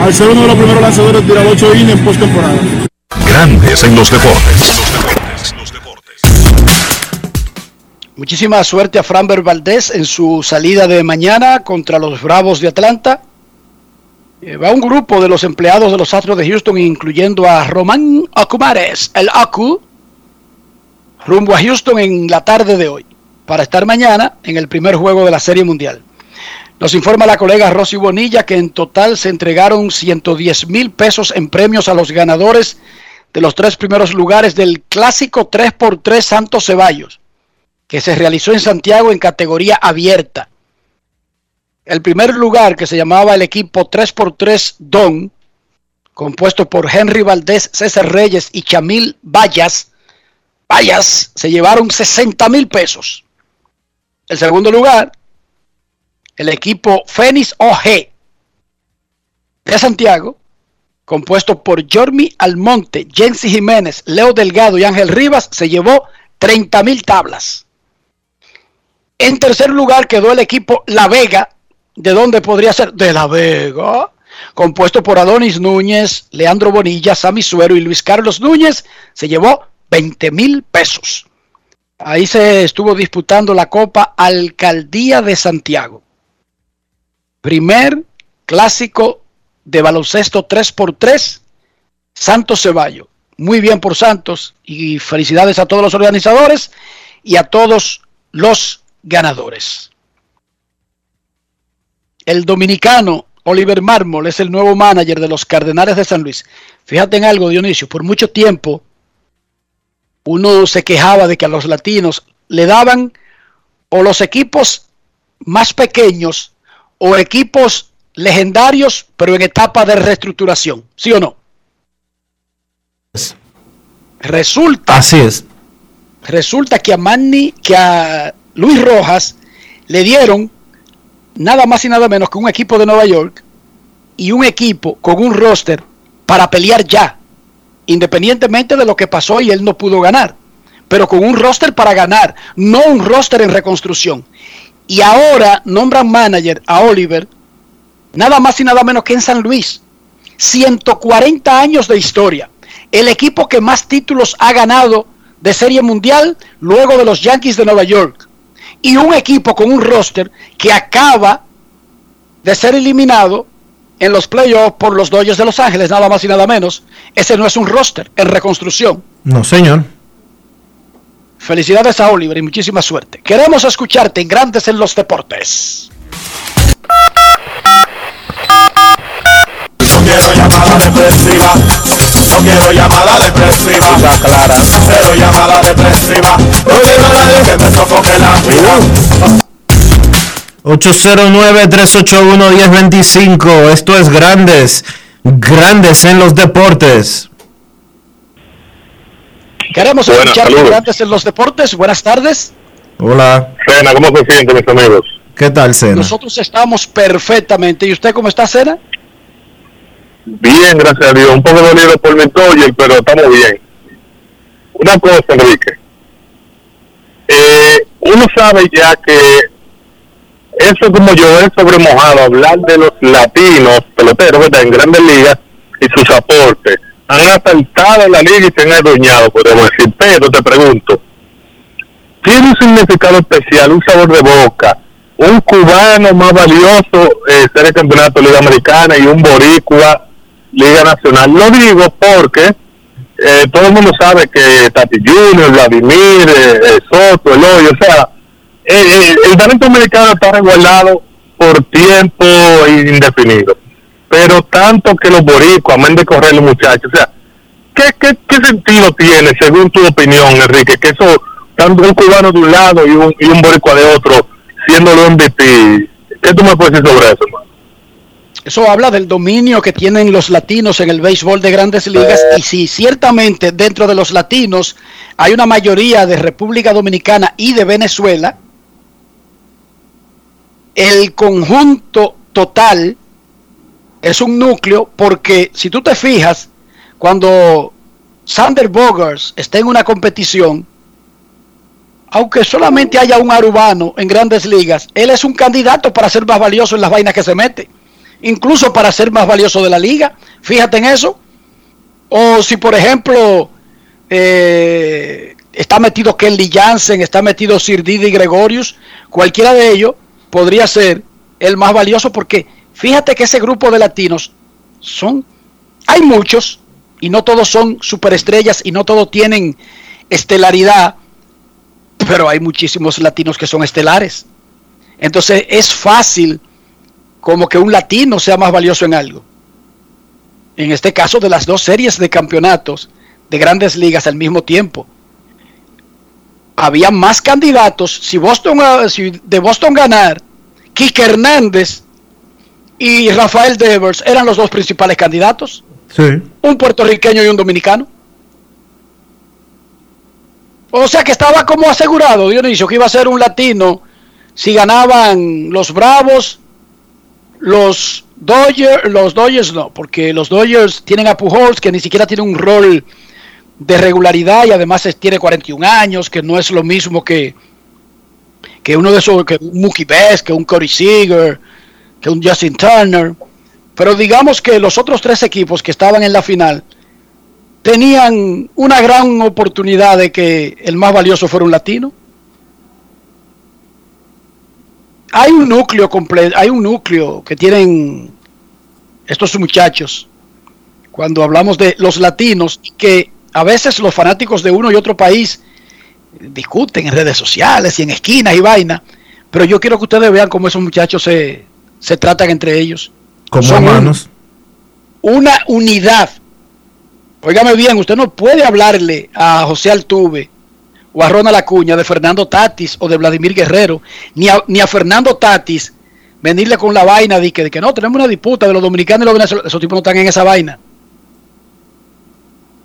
al ser uno de los primeros lanzadores de tirar 8 innings en postemporada. Grandes en los deportes. Muchísima suerte a Framber Valdés en su salida de mañana contra los Bravos de Atlanta. Eh, va un grupo de los empleados de los Astros de Houston, incluyendo a Román Acumares, el Acu, rumbo a Houston en la tarde de hoy, para estar mañana en el primer juego de la Serie Mundial. Nos informa la colega Rosy Bonilla que en total se entregaron 110 mil pesos en premios a los ganadores de los tres primeros lugares del clásico 3x3 Santos Ceballos que se realizó en Santiago en categoría abierta. El primer lugar, que se llamaba el equipo 3x3 Don, compuesto por Henry Valdés, César Reyes y Chamil Vallas, Vallas, se llevaron 60 mil pesos. El segundo lugar, el equipo Fénix OG de Santiago, compuesto por Jormi Almonte, Jensi Jiménez, Leo Delgado y Ángel Rivas, se llevó 30 mil tablas. En tercer lugar quedó el equipo La Vega, de dónde podría ser de La Vega, compuesto por Adonis Núñez, Leandro Bonilla, Sammy Suero y Luis Carlos Núñez, se llevó 20 mil pesos. Ahí se estuvo disputando la Copa Alcaldía de Santiago. Primer clásico de baloncesto 3x3, Santos Ceballo. Muy bien por Santos y felicidades a todos los organizadores y a todos los ganadores. El dominicano Oliver Mármol es el nuevo manager de los Cardenales de San Luis. Fíjate en algo, Dionisio, por mucho tiempo uno se quejaba de que a los latinos le daban o los equipos más pequeños o equipos legendarios, pero en etapa de reestructuración, ¿sí o no? Resulta. Así es. Resulta que a Manny, que a Luis Rojas le dieron nada más y nada menos que un equipo de Nueva York y un equipo con un roster para pelear ya, independientemente de lo que pasó y él no pudo ganar, pero con un roster para ganar, no un roster en reconstrucción. Y ahora nombran manager a Oliver, nada más y nada menos que en San Luis. 140 años de historia. El equipo que más títulos ha ganado de Serie Mundial luego de los Yankees de Nueva York y un equipo con un roster que acaba de ser eliminado en los playoffs por los Dodgers de Los Ángeles, nada más y nada menos. Ese no es un roster en reconstrucción. No, señor. Felicidades a Oliver y muchísima suerte. Queremos escucharte en Grandes en los Deportes. No quiero llamada depresiva. No quiero llamada depresiva. clara. Cero llamada depresiva. No quiero nadie que me sofoque la vida. 809-381-1025. Esto es Grandes. Grandes en los Deportes. Queremos Buenas, escucharte en saludos. Grandes en los Deportes. Buenas tardes. Hola. Sena, ¿cómo se sienten mis amigos? ¿Qué tal, Sena? Nosotros estamos perfectamente. ¿Y usted cómo está, Cena? Bien, gracias a Dios. Un poco dolido por mi Dodgers, pero estamos bien. Una cosa, Enrique. Eh, uno sabe ya que eso como yo es sobremojado, hablar de los latinos peloteros ¿verdad? en grandes ligas y sus aportes. Han asaltado la liga y se han adueñado, podemos decir. Pero te pregunto, tiene un significado especial, un sabor de boca, un cubano más valioso eh, ser el campeonato de Liga Americana y un boricua Liga Nacional. Lo digo porque eh, todo el mundo sabe que Tati Junior, Vladimir, eh, eh, Soto, Eloy, o sea, el talento americano está resguardado por tiempo indefinido. Pero tanto que los boricuas, amén de correr los muchachos, o sea, ¿qué, qué, qué sentido tiene, según tu opinión, Enrique, que eso, tanto un cubano de un lado y un, y un boricua de otro, siendo los MVP? ¿Qué tú me puedes decir sobre eso, hermano? Eso habla del dominio que tienen los latinos en el béisbol de grandes ligas y si ciertamente dentro de los latinos hay una mayoría de República Dominicana y de Venezuela, el conjunto total es un núcleo porque si tú te fijas, cuando Sander Bogers está en una competición, aunque solamente haya un arubano en grandes ligas, él es un candidato para ser más valioso en las vainas que se mete incluso para ser más valioso de la liga. Fíjate en eso. O si, por ejemplo, eh, está metido Kelly Jansen, está metido Sir Didi Gregorius, cualquiera de ellos podría ser el más valioso porque fíjate que ese grupo de latinos son, hay muchos y no todos son superestrellas y no todos tienen estelaridad, pero hay muchísimos latinos que son estelares. Entonces es fácil como que un latino sea más valioso en algo. En este caso de las dos series de campeonatos de grandes ligas al mismo tiempo. Había más candidatos. Si Boston ah, si de Boston ganar, Kike Hernández y Rafael Devers eran los dos principales candidatos. Sí. Un puertorriqueño y un dominicano. O sea que estaba como asegurado, Dionisio, que iba a ser un latino si ganaban los Bravos, los Dodgers, los Dodgers no, porque los Dodgers tienen a Pujols que ni siquiera tiene un rol de regularidad y además tiene 41 años, que no es lo mismo que, que uno de esos, que un Mookie Betts, que un Corey Seager, que un Justin Turner. Pero digamos que los otros tres equipos que estaban en la final tenían una gran oportunidad de que el más valioso fuera un latino. Hay un núcleo completo, hay un núcleo que tienen estos muchachos cuando hablamos de los latinos que a veces los fanáticos de uno y otro país discuten en redes sociales y en esquinas y vaina, pero yo quiero que ustedes vean cómo esos muchachos se, se tratan entre ellos. Como Son hermanos. una unidad. Óigame bien, usted no puede hablarle a José Altuve o a Ronald Acuña de Fernando Tatis o de Vladimir Guerrero, ni a, Fernando Tatis venirle con la vaina de que, de que no, tenemos una disputa de los dominicanos y los venezolanos. Esos tipos no están en esa vaina.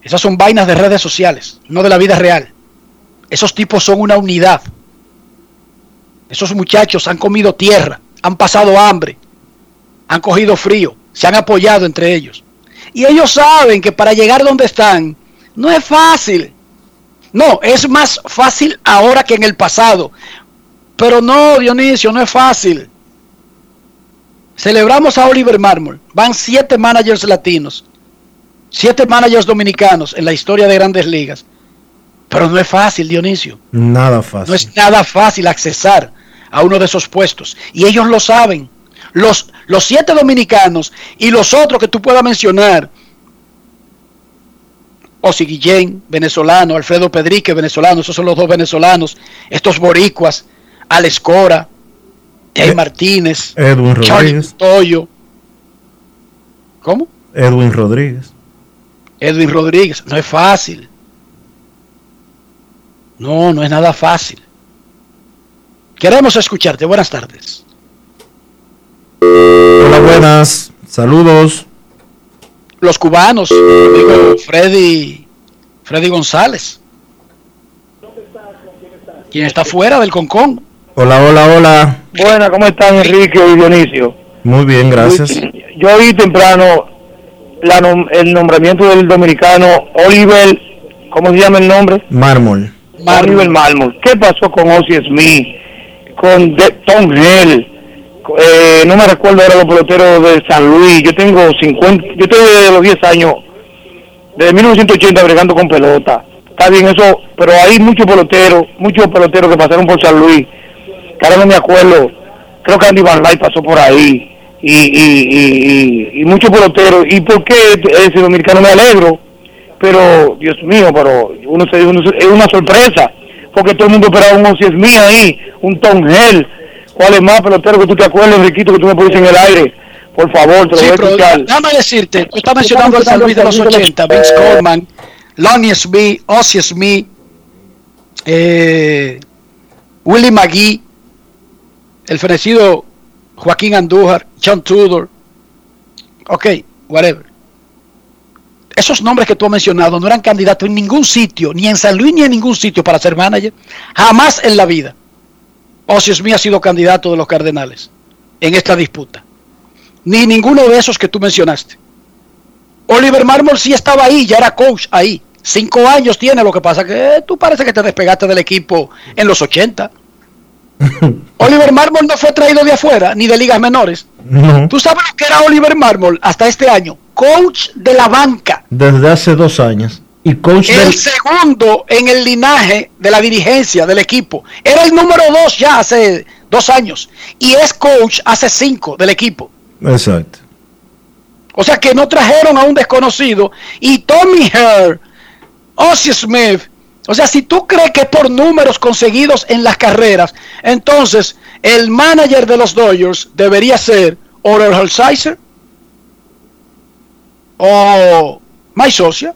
Esas son vainas de redes sociales, no de la vida real. Esos tipos son una unidad. Esos muchachos han comido tierra, han pasado hambre, han cogido frío, se han apoyado entre ellos. Y ellos saben que para llegar donde están no es fácil. No, es más fácil ahora que en el pasado. Pero no, Dionisio, no es fácil. Celebramos a Oliver Marmol. Van siete managers latinos, siete managers dominicanos en la historia de grandes ligas. Pero no es fácil, Dionisio. Nada fácil. No es nada fácil accesar a uno de esos puestos. Y ellos lo saben. Los, los siete dominicanos y los otros que tú puedas mencionar. Osi Guillén, venezolano, Alfredo Pedrique, venezolano, esos son los dos venezolanos, estos boricuas, Alex Cora, Jay Eh, Martínez, Edwin Rodríguez. Toyo. ¿Cómo? Edwin Rodríguez. Edwin Rodríguez. No es fácil. No, no es nada fácil. Queremos escucharte. Buenas tardes. Hola, buenas. Saludos. Los cubanos, amigo Freddy, Freddy González. Quien está fuera del Concón. Hola, hola, hola. Buenas, ¿cómo están Enrique y Dionisio? Muy bien, gracias. Yo oí temprano la nom- el nombramiento del dominicano Oliver, ¿cómo se llama el nombre? Mármol. Oliver Marmol. ¿Qué pasó con Ozzy Smith? Con De- Tom. Eh, no me recuerdo ahora los peloteros de San Luis. Yo tengo 50, yo tengo desde los 10 años, desde 1980 bregando con pelota. Está bien eso, pero hay muchos peloteros, muchos peloteros que pasaron por San Luis. Que ahora no me acuerdo. Creo que Andy Van pasó por ahí. Y, y, y, y, muchos peloteros. ¿Y por qué ese dominicano me alegro? Pero, Dios mío, pero uno se, uno es una sorpresa. Porque todo el mundo esperaba un Ozzy Smith ahí, un Tom Hell. ¿Cuál es más pelotero que tú te acuerdes, Enriquito, que tú me pones en el aire? Por favor, te lo Sí, voy a escuchar. déjame decirte, tú estás mencionando al San Luis de los 80, Vince Coleman, Lonnie Smith, Ozzy Smith, eh, Willie McGee, el fenecido Joaquín Andújar, John Tudor, ok, whatever. Esos nombres que tú has mencionado no eran candidatos en ningún sitio, ni en San Luis ni en ningún sitio para ser manager, jamás en la vida. Smith ha sido candidato de los Cardenales en esta disputa ni ninguno de esos que tú mencionaste. Oliver Marmol sí estaba ahí, ya era coach ahí. Cinco años tiene, lo que pasa que eh, tú parece que te despegaste del equipo en los 80. [laughs] Oliver Marmol no fue traído de afuera, ni de ligas menores. No. ¿Tú sabes lo que era Oliver Marmol hasta este año? Coach de la banca. Desde hace dos años. Y coach el del... segundo en el linaje de la dirigencia del equipo. Era el número dos ya hace dos años y es coach hace cinco del equipo. Exacto. O sea que no trajeron a un desconocido y Tommy Hare, Ozzie Smith. O sea, si tú crees que por números conseguidos en las carreras, entonces el manager de los Dodgers debería ser Orel Holsizer o Mike Socia.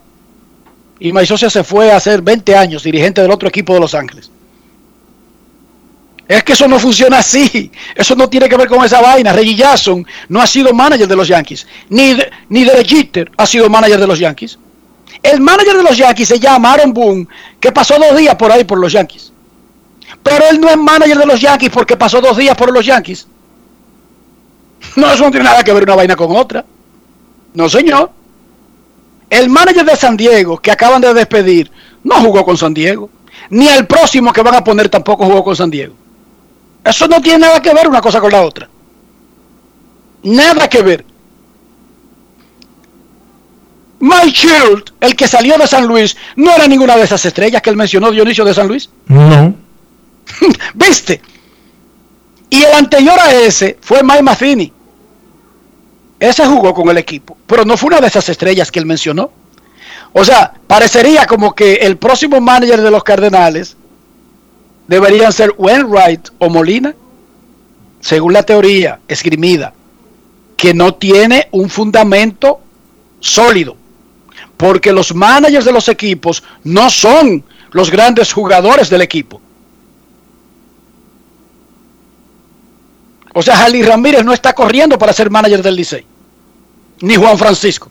Y Mike Socia se fue a hacer 20 años dirigente del otro equipo de Los Ángeles. Es que eso no funciona así. Eso no tiene que ver con esa vaina. Reggie Jackson no ha sido manager de los Yankees. Ni, de, ni ha sido manager de los Yankees. El manager de los Yankees se llama Aaron Boone, que pasó dos días por ahí por los Yankees. Pero él no es manager de los Yankees porque pasó dos días por los Yankees. No, eso no tiene nada que ver una vaina con otra. No, señor. El manager de San Diego, que acaban de despedir, no jugó con San Diego. Ni el próximo que van a poner tampoco jugó con San Diego. Eso no tiene nada que ver una cosa con la otra. Nada que ver. Mike Shield, el que salió de San Luis, no era ninguna de esas estrellas que él mencionó Dionisio de San Luis. No. [laughs] ¿Viste? Y el anterior a ese fue Mike Matheny. Ese jugó con el equipo, pero no fue una de esas estrellas que él mencionó. O sea, parecería como que el próximo manager de los Cardenales deberían ser Wainwright o Molina, según la teoría esgrimida, que no tiene un fundamento sólido, porque los managers de los equipos no son los grandes jugadores del equipo. O sea, Jalí Ramírez no está corriendo para ser manager del Licey, ni Juan Francisco,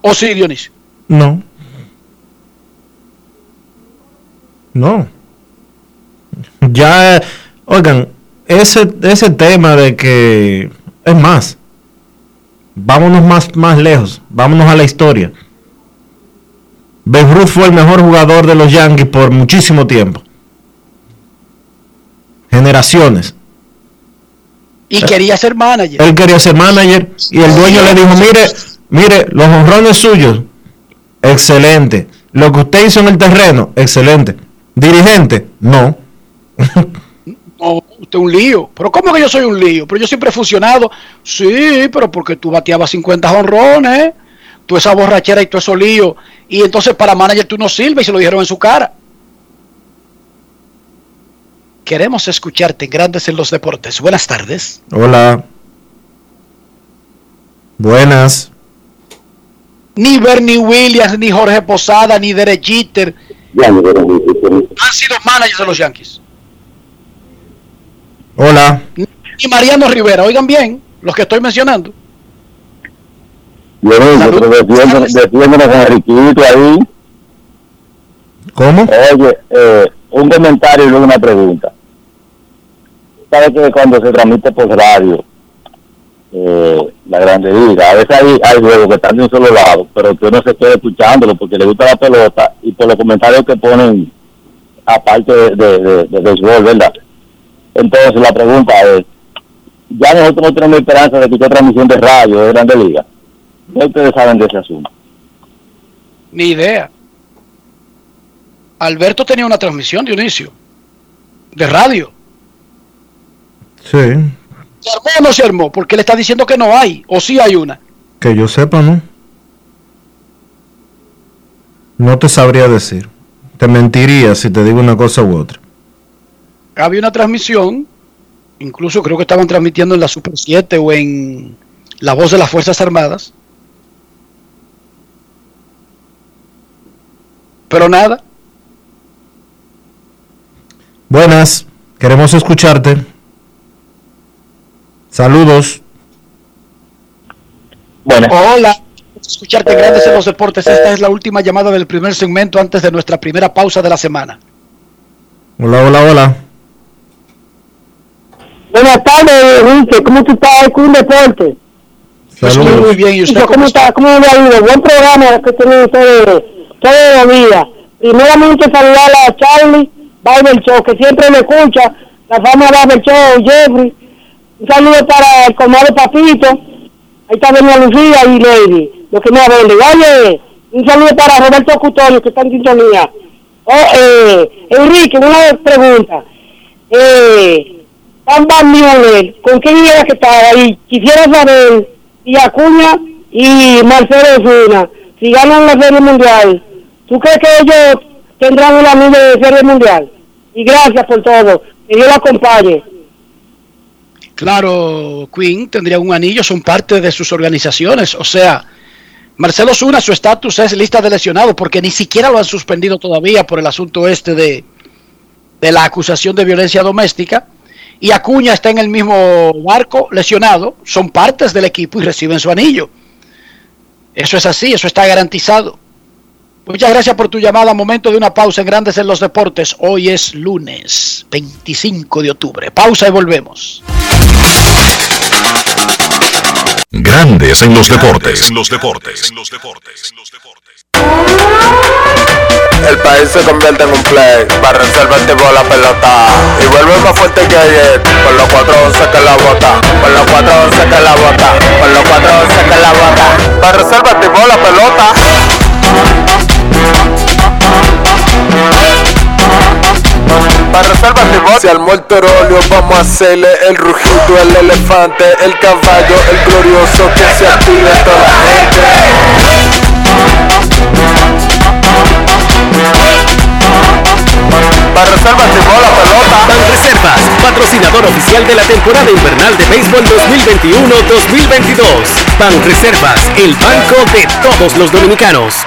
o sí, Dionisio. No. No. Ya, oigan, ese, ese tema de que, es más, vámonos más, más lejos, vámonos a la historia. Babe Ruth fue el mejor jugador de los Yankees por muchísimo tiempo. Generaciones. Y quería ser manager. Él quería ser manager y el dueño le dijo, mire, mire, los honrones suyos, excelente. Lo que usted hizo en el terreno, excelente. Dirigente, no. [laughs] No, usted es un lío. Pero ¿cómo que yo soy un lío? Pero yo siempre he funcionado. Sí, pero porque tú bateabas 50 honrones, tú esa borrachera y tú eso lío. Y entonces para manager tú no sirves y se lo dijeron en su cara. Queremos escucharte en Grandes en los Deportes. Buenas tardes. Hola. Buenas. Ni Bernie Williams, ni Jorge Posada, ni Derek Jeter han sido managers de los Yankees. Hola. Ni Mariano Rivera. Oigan bien los que estoy mencionando. Yo defiéndonos, defiéndonos con Riquito ahí. ¿Cómo? Oye, eh, un comentario y luego una pregunta. Sabes que cuando se transmite por radio, eh, la grande liga, a veces hay, hay que están de un solo lado, pero que uno se queda escuchándolo porque le gusta la pelota y por los comentarios que ponen aparte de, de, de, de béisbol, ¿verdad? Entonces la pregunta es, ya nosotros no tenemos esperanza de escuchar transmisión de radio de Grande Liga. ¿Qué ustedes saben de ese asunto? Ni idea. Alberto tenía una transmisión, Dionisio, de radio. Sí. ¿Se armó o no se armó? Porque le está diciendo que no hay, o sí hay una. Que yo sepa, ¿no? No te sabría decir. Te mentiría si te digo una cosa u otra. Había una transmisión, incluso creo que estaban transmitiendo en la Super 7 o en La Voz de las Fuerzas Armadas. Pero nada. Buenas, queremos escucharte. Saludos. Bueno. Hola. Escucharte grandes en los deportes. Esta es la última llamada del primer segmento antes de nuestra primera pausa de la semana. Hola, hola, hola. Buenas tardes, Enrique. ¿Cómo tú estás un deporte? Saludos. Muy bien, ¿y usted ¿Cómo, cómo está? ¿Cómo le ha ido? Buen programa que tienen ustedes todos los días. Primeramente saludar a Charlie Barber Show, que siempre me escucha, la fama Barber Show, Jeffrey. Un saludo para el comadre Papito. Ahí está Doña Lucía y Lady. Lo que me verde. Oye, Un saludo para Roberto Cutorio, que está en sintonía. Oh, eh, Enrique, una pregunta. Eh, Van Müller, ¿con quién era que estaba ahí? Quisiera saber si Acuña y Marcelo Osuna, si ganan la Serie Mundial, ¿tú crees que ellos tendrán un anillo de Serie Mundial? Y gracias por todo. Que Dios lo acompañe. Claro, Queen tendría un anillo, son parte de sus organizaciones. O sea, Marcelo Zuna, su estatus es lista de lesionados porque ni siquiera lo han suspendido todavía por el asunto este de, de la acusación de violencia doméstica. Y Acuña está en el mismo barco, lesionado. Son partes del equipo y reciben su anillo. Eso es así, eso está garantizado. Muchas gracias por tu llamada. Momento de una pausa en Grandes en los Deportes. Hoy es lunes 25 de octubre. Pausa y volvemos. Grandes en los deportes. En los deportes. El país se convierte en un play, para reserva activó la pelota y vuelve más fuerte que ayer, por los 411 que la bota, por los 411 que la bota, por los 411 que la bota, para reserva activó la pelota. Para reserva activó, si al muerto óleo vamos a hacerle el rugido, el elefante, el caballo, el glorioso que se active toda la gente. Para reserva activó la pelota. Reservas, patrocinador oficial de la temporada invernal de béisbol 2021-2022. Pan Reservas, el banco de todos los dominicanos.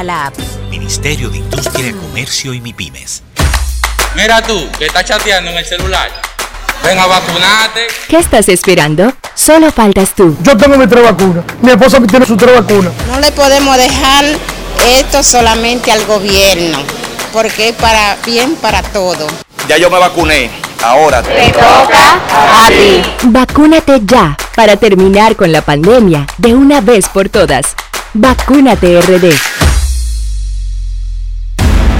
la app. Ministerio de Industria, Comercio y MIPIMES. Mira tú, que estás chateando en el celular. Ven a vacunarte. ¿Qué estás esperando? Solo faltas tú. Yo tengo mi tres vacunas. Mi esposa tiene su tres vacunas. No le podemos dejar esto solamente al gobierno, porque es para bien para todo. Ya yo me vacuné. Ahora te toca a ti. Vacúnate ya para terminar con la pandemia de una vez por todas. Vacúnate RD.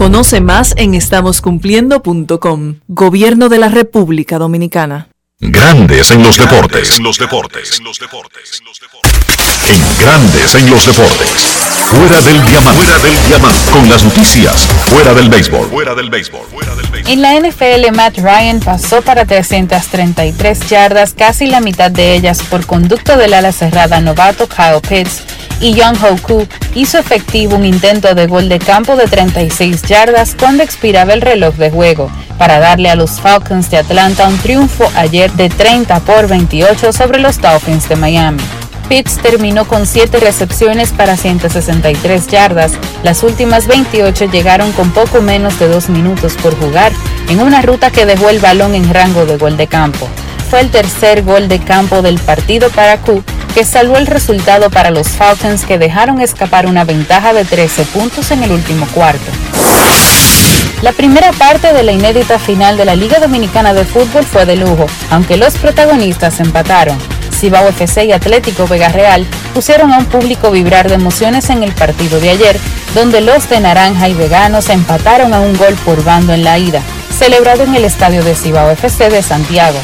Conoce más en estamoscumpliendo.com. Gobierno de la República Dominicana. Grandes en los deportes. En los deportes. En Grandes en los deportes. Fuera del diamante. Fuera del diamante. Con las noticias. Fuera del béisbol. Fuera del béisbol. En la NFL, Matt Ryan pasó para 333 yardas, casi la mitad de ellas por conducto del ala cerrada novato Kyle Pitts, y Young Hoku hizo efectivo un intento de gol de campo de 36 yardas cuando expiraba el reloj de juego, para darle a los Falcons de Atlanta un triunfo ayer de 30 por 28 sobre los Dolphins de Miami. Pitts terminó con 7 recepciones para 163 yardas. Las últimas 28 llegaron con poco menos de 2 minutos por jugar en una ruta que dejó el balón en rango de gol de campo. fue el tercer gol de campo del partido para Q, que salvó el resultado para los Falcons que dejaron escapar una ventaja de 13 puntos en el último cuarto. La primera parte de la inédita final de la Liga Dominicana de Fútbol fue de lujo, aunque los protagonistas empataron. Cibao FC y Atlético Vega Real pusieron a un público vibrar de emociones en el partido de ayer, donde los de Naranja y Veganos empataron a un gol por bando en la ida, celebrado en el estadio de Cibao FC de Santiago.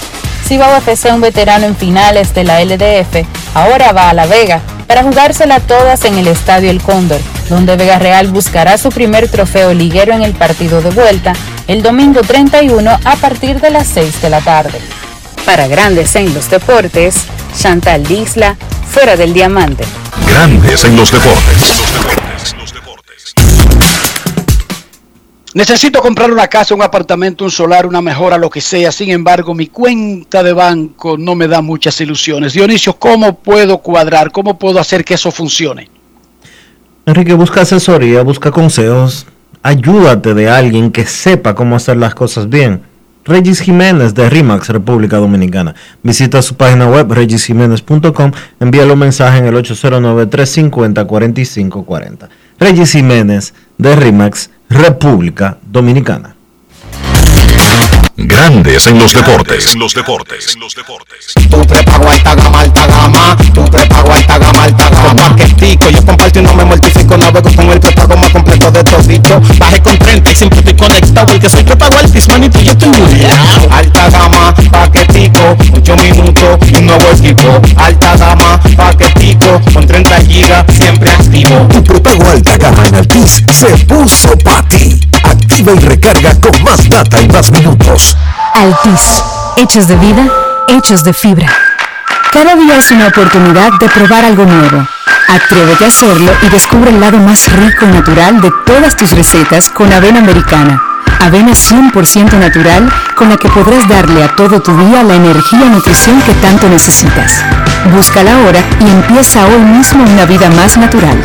Cibao FC, un veterano en finales de la LDF, ahora va a La Vega para jugársela todas en el Estadio El Cóndor, donde Vega Real buscará su primer trofeo liguero en el partido de vuelta el domingo 31 a partir de las 6 de la tarde. Para Grandes en los Deportes, Chantal Disla, fuera del diamante. Grandes en los deportes. Necesito comprar una casa, un apartamento, un solar, una mejora, lo que sea. Sin embargo, mi cuenta de banco no me da muchas ilusiones. Dionisio, ¿cómo puedo cuadrar? ¿Cómo puedo hacer que eso funcione? Enrique, busca asesoría, busca consejos. Ayúdate de alguien que sepa cómo hacer las cosas bien. Regis Jiménez de RIMAX, República Dominicana. Visita su página web regisjiménez.com, envíale un mensaje en el 809-350-4540. Regis Jiménez de RIMAX, República Dominicana. Grandes en los deportes. En los deportes. Tu prepago alta gama, alta gama. Tu prepago alta gama, alta gama. Paquetico, yo comparto y no me mortifico. Navego con el prepago más completo de todito. Baje con 30 y siempre estoy conectado. Porque soy prepago altis, manito, yo estoy burlao. Alta gama, paquetico, 8 minutos y un nuevo equipo. Alta gama, paquetico, con 30 gigas, siempre activo. Tu prepago alta gama en Altis se puso pa' ti. Y recarga con más data y más minutos. Altis, hechos de vida, hechos de fibra. Cada día es una oportunidad de probar algo nuevo. Atrévete a hacerlo y descubre el lado más rico y natural de todas tus recetas con avena americana. Avena 100% natural con la que podrás darle a todo tu día la energía y nutrición que tanto necesitas. Búscala ahora y empieza hoy mismo una vida más natural.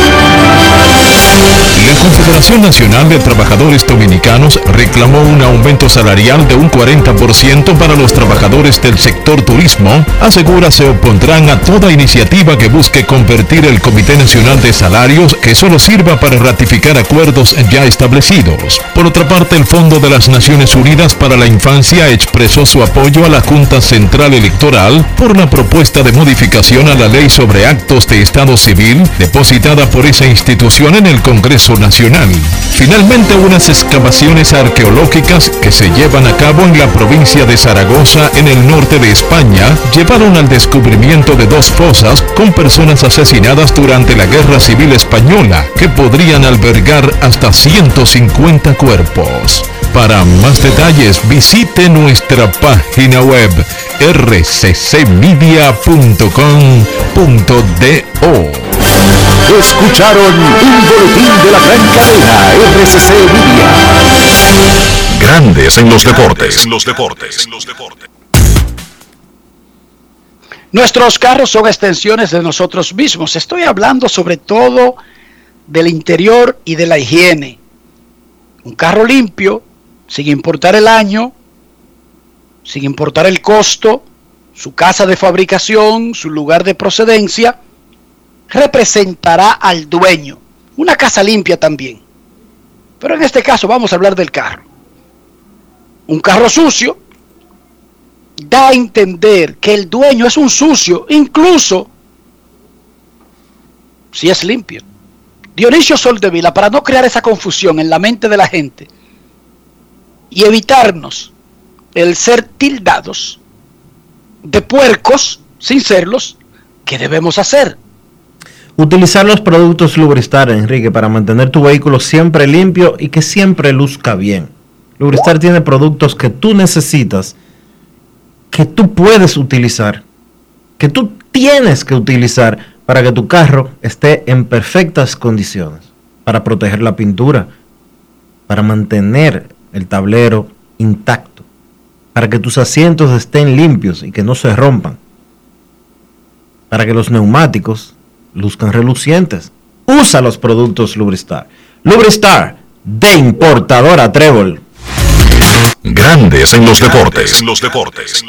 La Confederación Nacional de Trabajadores Dominicanos reclamó un aumento salarial de un 40% para los trabajadores del sector turismo. Asegura se opondrán a toda iniciativa que busque convertir el Comité Nacional de Salarios que solo sirva para ratificar acuerdos ya establecidos. Por otra parte, el Fondo de las Naciones Unidas para la Infancia expresó su apoyo a la Junta Central Electoral por la propuesta de modificación a la ley sobre actos de Estado Civil depositada por esa institución en el Congreso Finalmente, unas excavaciones arqueológicas que se llevan a cabo en la provincia de Zaragoza, en el norte de España, llevaron al descubrimiento de dos fosas con personas asesinadas durante la Guerra Civil Española, que podrían albergar hasta 150 cuerpos. Para más detalles, visite nuestra página web rccmedia.com.do. Escucharon un boletín de la gran cadena RCC Media. Grandes en los deportes. En los deportes. Nuestros carros son extensiones de nosotros mismos. Estoy hablando sobre todo del interior y de la higiene. Un carro limpio, sin importar el año, sin importar el costo, su casa de fabricación, su lugar de procedencia, representará al dueño. Una casa limpia también. Pero en este caso vamos a hablar del carro. Un carro sucio da a entender que el dueño es un sucio, incluso si es limpio. Dionisio Soldevila, para no crear esa confusión en la mente de la gente y evitarnos el ser tildados de puercos, sin serlos, ¿qué debemos hacer? Utilizar los productos Lubristar, Enrique, para mantener tu vehículo siempre limpio y que siempre luzca bien. Lubristar tiene productos que tú necesitas, que tú puedes utilizar, que tú tienes que utilizar para que tu carro esté en perfectas condiciones, para proteger la pintura, para mantener el tablero intacto, para que tus asientos estén limpios y que no se rompan, para que los neumáticos luzcan relucientes. Usa los productos Lubristar. Lubristar, de importadora Trébol. Grandes en los deportes. En los deportes.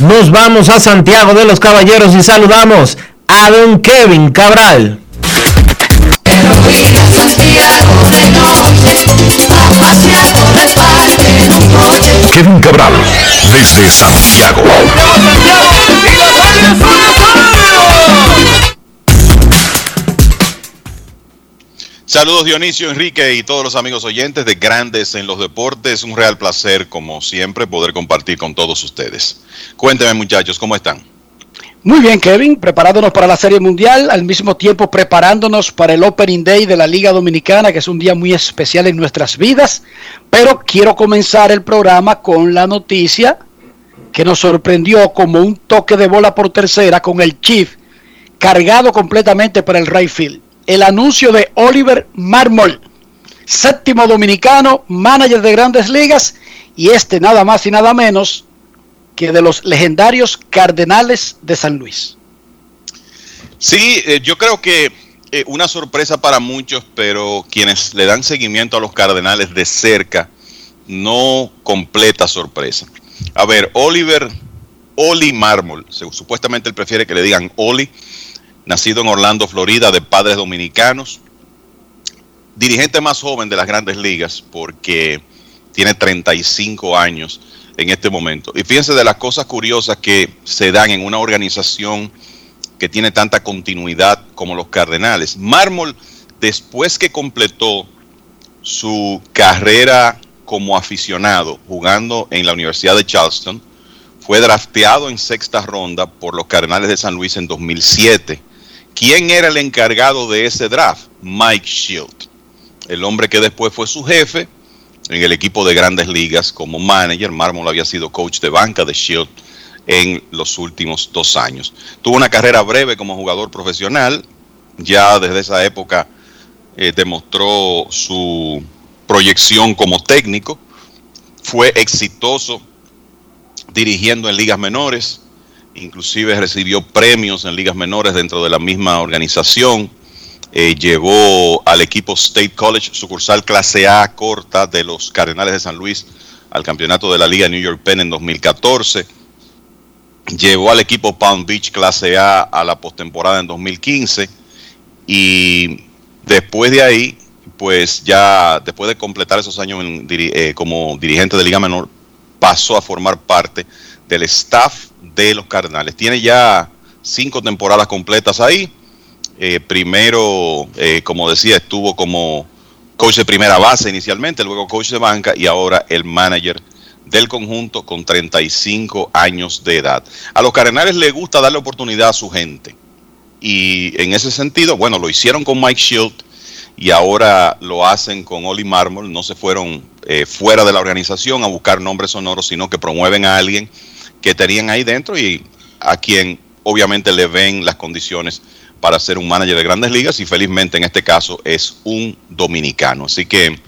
Nos vamos a Santiago de los Caballeros y saludamos a don Kevin Cabral. Kevin Cabral, desde Santiago. Saludos Dionisio, Enrique y todos los amigos oyentes de Grandes en los Deportes. Un real placer, como siempre, poder compartir con todos ustedes. Cuéntenme muchachos, ¿cómo están? Muy bien, Kevin, preparándonos para la Serie Mundial, al mismo tiempo preparándonos para el Opening Day de la Liga Dominicana, que es un día muy especial en nuestras vidas. Pero quiero comenzar el programa con la noticia que nos sorprendió como un toque de bola por tercera con el Chief cargado completamente para el right field el anuncio de Oliver Marmol, séptimo dominicano, manager de grandes ligas, y este nada más y nada menos que de los legendarios Cardenales de San Luis. Sí, eh, yo creo que eh, una sorpresa para muchos, pero quienes le dan seguimiento a los Cardenales de cerca, no completa sorpresa. A ver, Oliver, Oli Marmol, supuestamente él prefiere que le digan Oli, nacido en Orlando, Florida, de padres dominicanos, dirigente más joven de las grandes ligas porque tiene 35 años en este momento. Y fíjense de las cosas curiosas que se dan en una organización que tiene tanta continuidad como los Cardenales. Mármol, después que completó su carrera como aficionado jugando en la Universidad de Charleston, fue drafteado en sexta ronda por los Cardenales de San Luis en 2007 ¿Quién era el encargado de ese draft? Mike Shield, el hombre que después fue su jefe en el equipo de grandes ligas como manager. Mármol había sido coach de banca de Shield en los últimos dos años. Tuvo una carrera breve como jugador profesional. Ya desde esa época eh, demostró su proyección como técnico. Fue exitoso dirigiendo en ligas menores inclusive recibió premios en ligas menores dentro de la misma organización. Eh, llevó al equipo State College sucursal clase A corta de los Cardenales de San Luis al campeonato de la Liga New York Penn en 2014. Llevó al equipo Palm Beach clase A a la postemporada en 2015 y después de ahí, pues ya después de completar esos años eh, como dirigente de Liga Menor, pasó a formar parte del staff de los Cardenales. Tiene ya cinco temporadas completas ahí. Eh, primero, eh, como decía, estuvo como coach de primera base inicialmente, luego coach de banca y ahora el manager del conjunto con 35 años de edad. A los Cardenales les gusta darle oportunidad a su gente. Y en ese sentido, bueno, lo hicieron con Mike Shield y ahora lo hacen con Oli Marmol. No se fueron eh, fuera de la organización a buscar nombres sonoros, sino que promueven a alguien que tenían ahí dentro y a quien obviamente le ven las condiciones para ser un manager de grandes ligas y felizmente en este caso es un dominicano. Así que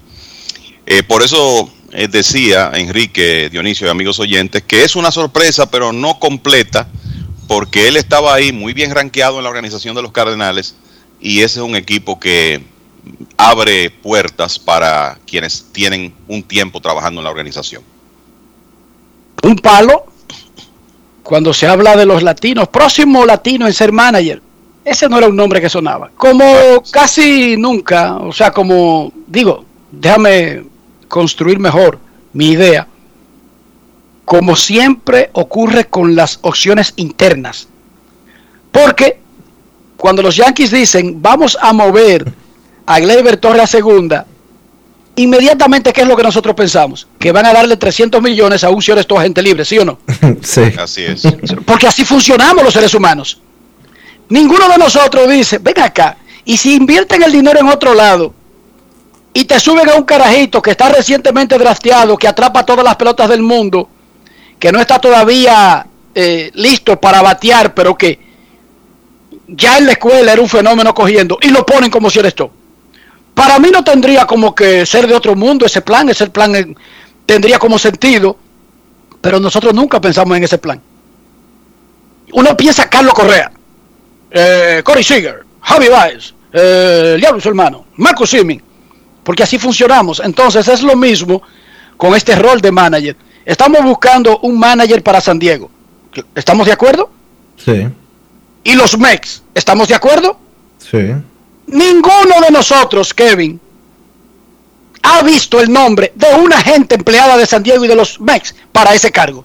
eh, por eso eh, decía Enrique, Dionisio y amigos oyentes que es una sorpresa pero no completa porque él estaba ahí muy bien rankeado en la organización de los Cardenales y ese es un equipo que abre puertas para quienes tienen un tiempo trabajando en la organización. Un palo cuando se habla de los latinos, próximo latino en ser manager. Ese no era un nombre que sonaba. Como casi nunca, o sea, como digo, déjame construir mejor mi idea. Como siempre ocurre con las opciones internas. Porque cuando los Yankees dicen vamos a mover a Gleyber Torres a segunda, inmediatamente, ¿qué es lo que nosotros pensamos? Que van a darle 300 millones a un señor esto agente libre, ¿sí o no? [laughs] sí. Así es. Porque así funcionamos los seres humanos. Ninguno de nosotros dice, ven acá, y si invierten el dinero en otro lado y te suben a un carajito que está recientemente drafteado, que atrapa todas las pelotas del mundo, que no está todavía eh, listo para batear, pero que ya en la escuela era un fenómeno cogiendo, y lo ponen como si eres tú. Para mí no tendría como que ser de otro mundo ese plan, ese plan eh, tendría como sentido, pero nosotros nunca pensamos en ese plan. Uno piensa Carlos Correa, eh, Corey Seager, Javi Baez, eh, el Diablo su hermano, Marco Simi, porque así funcionamos. Entonces es lo mismo con este rol de manager. Estamos buscando un manager para San Diego. ¿Estamos de acuerdo? Sí. ¿Y los Mex? ¿Estamos de acuerdo? Sí. Ninguno de nosotros, Kevin, ha visto el nombre de una gente empleada de San Diego y de los Mex para ese cargo.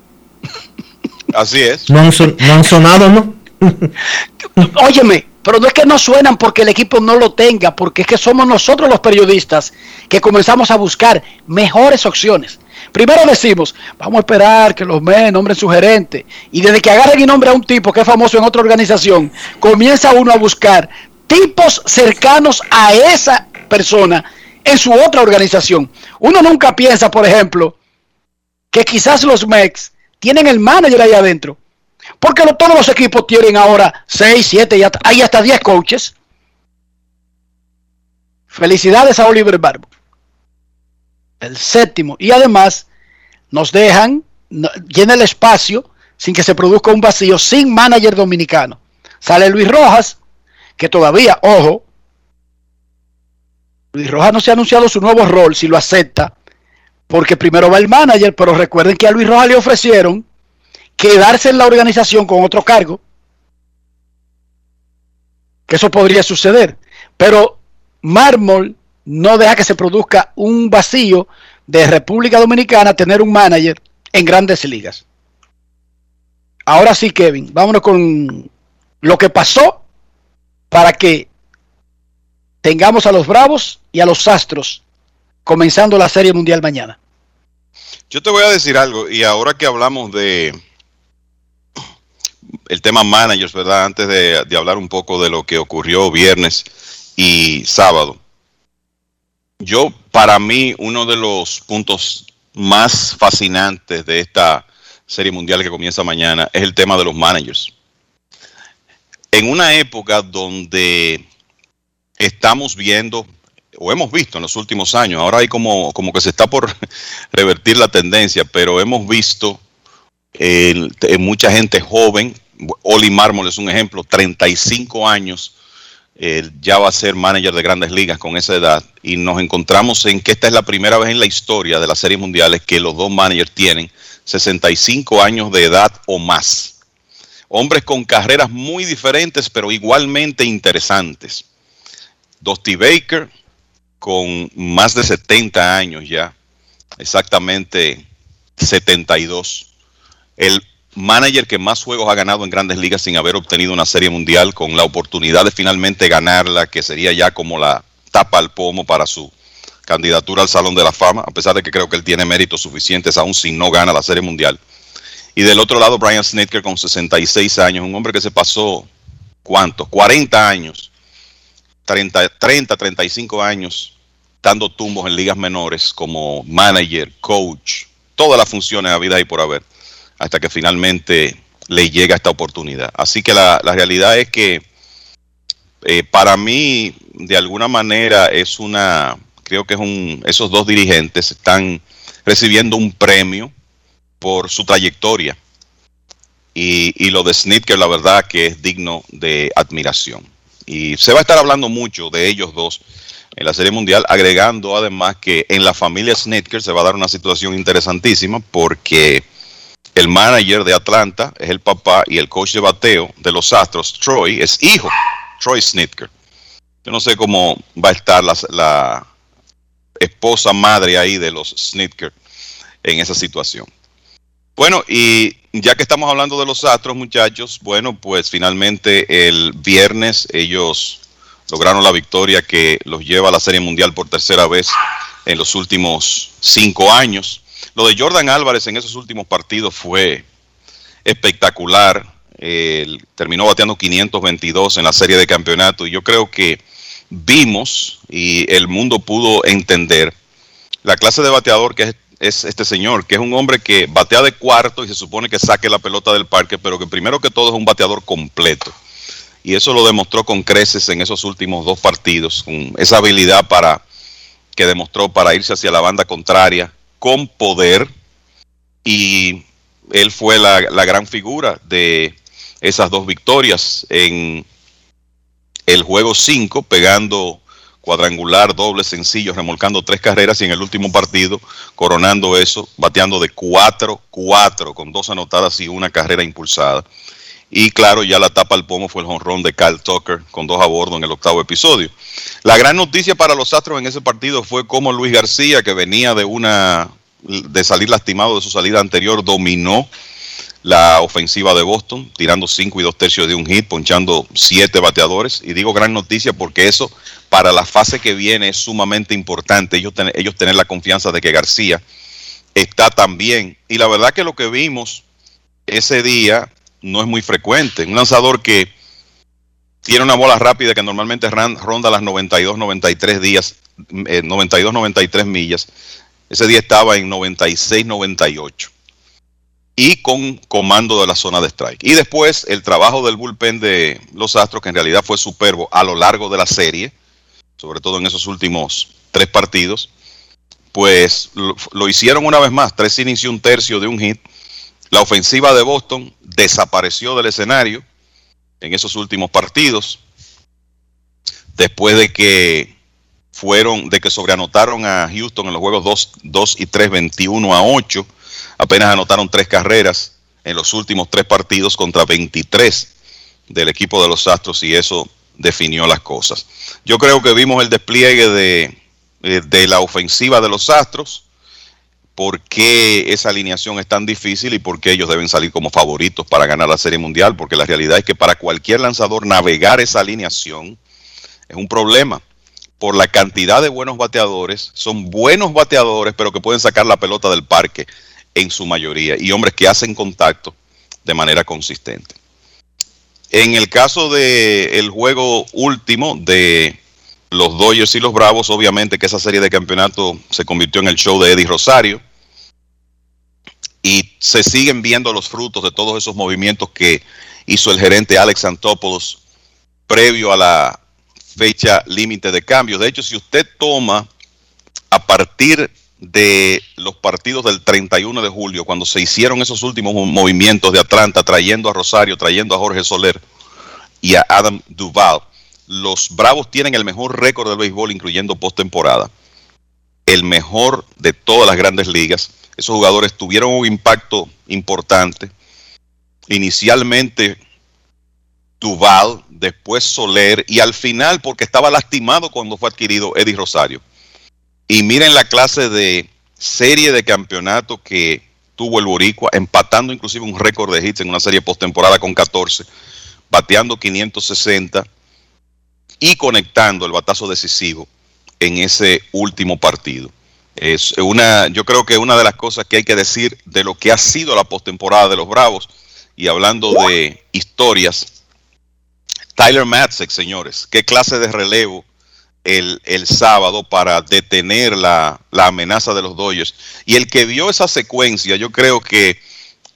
Así es. No han, son- no han sonado, ¿no? [laughs] Óyeme, pero no es que no suenan porque el equipo no lo tenga, porque es que somos nosotros los periodistas que comenzamos a buscar mejores opciones. Primero decimos, vamos a esperar que los MES nombren su gerente. Y desde que agarren y nombren a un tipo que es famoso en otra organización, comienza uno a buscar tipos cercanos a esa persona en su otra organización. Uno nunca piensa, por ejemplo, que quizás los MEX tienen el manager ahí adentro. Porque todos los equipos tienen ahora 6, 7 y hasta, hay hasta 10 coaches. Felicidades a Oliver Barbo. El séptimo. Y además nos dejan, llena el espacio sin que se produzca un vacío, sin manager dominicano. Sale Luis Rojas, que todavía, ojo, Luis Rojas no se ha anunciado su nuevo rol, si lo acepta, porque primero va el manager, pero recuerden que a Luis Rojas le ofrecieron quedarse en la organización con otro cargo, que eso podría suceder, pero Mármol no deja que se produzca un vacío de República Dominicana tener un manager en grandes ligas. Ahora sí, Kevin, vámonos con lo que pasó para que tengamos a los Bravos y a los Astros comenzando la Serie Mundial mañana. Yo te voy a decir algo, y ahora que hablamos de el tema managers, ¿verdad? Antes de, de hablar un poco de lo que ocurrió viernes y sábado. Yo, para mí, uno de los puntos más fascinantes de esta serie mundial que comienza mañana es el tema de los managers. En una época donde estamos viendo, o hemos visto en los últimos años, ahora hay como, como que se está por [laughs] revertir la tendencia, pero hemos visto eh, mucha gente joven, Oli Mármol es un ejemplo, 35 años, eh, ya va a ser manager de grandes ligas con esa edad, y nos encontramos en que esta es la primera vez en la historia de las series mundiales que los dos managers tienen 65 años de edad o más. Hombres con carreras muy diferentes, pero igualmente interesantes. Dusty Baker, con más de 70 años ya, exactamente 72. El manager que más juegos ha ganado en grandes ligas sin haber obtenido una serie mundial, con la oportunidad de finalmente ganarla, que sería ya como la tapa al pomo para su candidatura al Salón de la Fama, a pesar de que creo que él tiene méritos suficientes aún si no gana la serie mundial. Y del otro lado, Brian Snitker con 66 años, un hombre que se pasó, ¿cuántos? 40 años, 30, 30 35 años dando tumbos en ligas menores como manager, coach, todas las funciones a vida y por haber, hasta que finalmente le llega esta oportunidad. Así que la, realidad es que eh, para mí, de alguna manera, es una, creo que es un, esos dos dirigentes están recibiendo un premio por su trayectoria. Y, y lo de Snitker, la verdad que es digno de admiración. Y se va a estar hablando mucho de ellos dos en la Serie Mundial, agregando además que en la familia Snitker se va a dar una situación interesantísima porque el manager de Atlanta es el papá y el coach de bateo de los Astros, Troy, es hijo, Troy Snitker. Yo no sé cómo va a estar la, la esposa madre ahí de los Snitker en esa situación. Bueno, y ya que estamos hablando de los Astros, muchachos, bueno, pues finalmente el viernes ellos lograron la victoria que los lleva a la Serie Mundial por tercera vez en los últimos cinco años. Lo de Jordan Álvarez en esos últimos partidos fue espectacular. Terminó bateando 522 en la serie de campeonato y yo creo que vimos y el mundo pudo entender la clase de bateador que es, es, este señor, que es un hombre que batea de cuarto y se supone que saque la pelota del parque, pero que primero que todo es un bateador completo. Y eso lo demostró con creces en esos últimos dos partidos, con esa habilidad para que demostró para irse hacia la banda contraria con poder. Y él fue la, la gran figura de esas dos victorias en el juego 5, pegando cuadrangular, doble, sencillo, remolcando tres carreras y en el último partido coronando eso, bateando de 4-4 con dos anotadas y una carrera impulsada. Y claro, ya la tapa al pomo fue el jonrón de Kyle Tucker con dos a bordo en el octavo episodio. La gran noticia para los Astros en ese partido fue cómo Luis García, que venía de una de salir lastimado de su salida anterior, dominó la ofensiva de Boston, tirando cinco y dos tercios de un hit, ponchando siete bateadores. Y digo gran noticia porque eso para la fase que viene es sumamente importante. Ellos, ten, ellos tener la confianza de que García está tan bien. Y la verdad que lo que vimos ese día no es muy frecuente. Un lanzador que tiene una bola rápida que normalmente ronda las 92, 93 días, eh, 92, 93 millas. Ese día estaba en 96, 98 y con comando de la zona de strike. Y después el trabajo del bullpen de los Astros, que en realidad fue superbo a lo largo de la serie, sobre todo en esos últimos tres partidos, pues lo, lo hicieron una vez más, tres innings y un tercio de un hit. La ofensiva de Boston desapareció del escenario en esos últimos partidos, después de que fueron, de que sobreanotaron a Houston en los juegos 2, 2 y 3, 21 a 8 apenas anotaron tres carreras en los últimos tres partidos contra 23 del equipo de los Astros y eso definió las cosas. Yo creo que vimos el despliegue de, de la ofensiva de los Astros, por qué esa alineación es tan difícil y por qué ellos deben salir como favoritos para ganar la Serie Mundial, porque la realidad es que para cualquier lanzador navegar esa alineación es un problema por la cantidad de buenos bateadores, son buenos bateadores, pero que pueden sacar la pelota del parque en su mayoría, y hombres que hacen contacto de manera consistente. En el caso del el juego último de los Dodgers y los Bravos, obviamente que esa serie de campeonato se convirtió en el show de Eddie Rosario, y se siguen viendo los frutos de todos esos movimientos que hizo el gerente Alex Antopoulos previo a la fecha límite de cambio. De hecho, si usted toma a partir de los partidos del 31 de julio, cuando se hicieron esos últimos movimientos de Atlanta, trayendo a Rosario, trayendo a Jorge Soler y a Adam Duval, los Bravos tienen el mejor récord del béisbol, incluyendo postemporada. El mejor de todas las grandes ligas. Esos jugadores tuvieron un impacto importante. Inicialmente Duval, después Soler y al final, porque estaba lastimado cuando fue adquirido Eddie Rosario. Y miren la clase de serie de campeonato que tuvo el Boricua, empatando inclusive un récord de hits en una serie postemporada con 14, bateando 560 y conectando el batazo decisivo en ese último partido. Es una, yo creo que una de las cosas que hay que decir de lo que ha sido la postemporada de los Bravos, y hablando de historias, Tyler Matzek, señores, qué clase de relevo el, el sábado para detener la, la, amenaza de los Dodgers. Y el que vio esa secuencia, yo creo que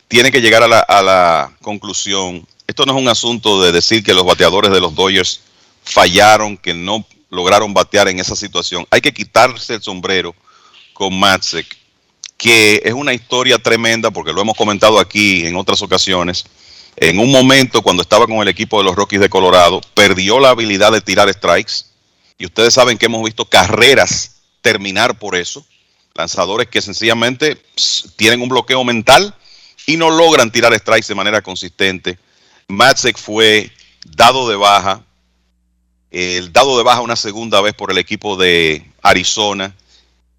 tiene que llegar a la, a la conclusión. Esto no es un asunto de decir que los bateadores de los Dodgers fallaron, que no lograron batear en esa situación. Hay que quitarse el sombrero con Matzek, que es una historia tremenda, porque lo hemos comentado aquí en otras ocasiones. En un momento, cuando estaba con el equipo de los Rockies de Colorado, perdió la habilidad de tirar strikes. Y ustedes saben que hemos visto carreras terminar por eso. Lanzadores que sencillamente tienen un bloqueo mental y no logran tirar strikes de manera consistente. Matzek fue dado de baja, el dado de baja una segunda vez por el equipo de Arizona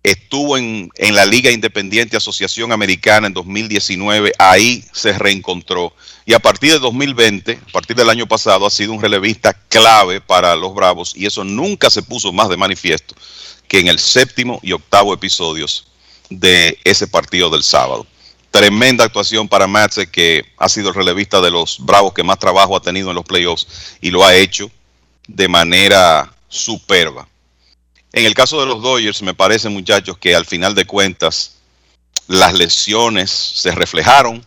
estuvo en, en, la Liga Independiente Asociación Americana en 2019, ahí se reencontró. Y a partir de 2020, a partir del año pasado, ha sido un relevista clave para los Bravos y eso nunca se puso más de manifiesto que en el séptimo y octavo episodios de ese partido del sábado. Tremenda actuación para Matze, que ha sido el relevista de los Bravos que más trabajo ha tenido en los playoffs y lo ha hecho de manera superba. En el caso de los Dodgers, me parece, muchachos, que al final de cuentas las lesiones se reflejaron.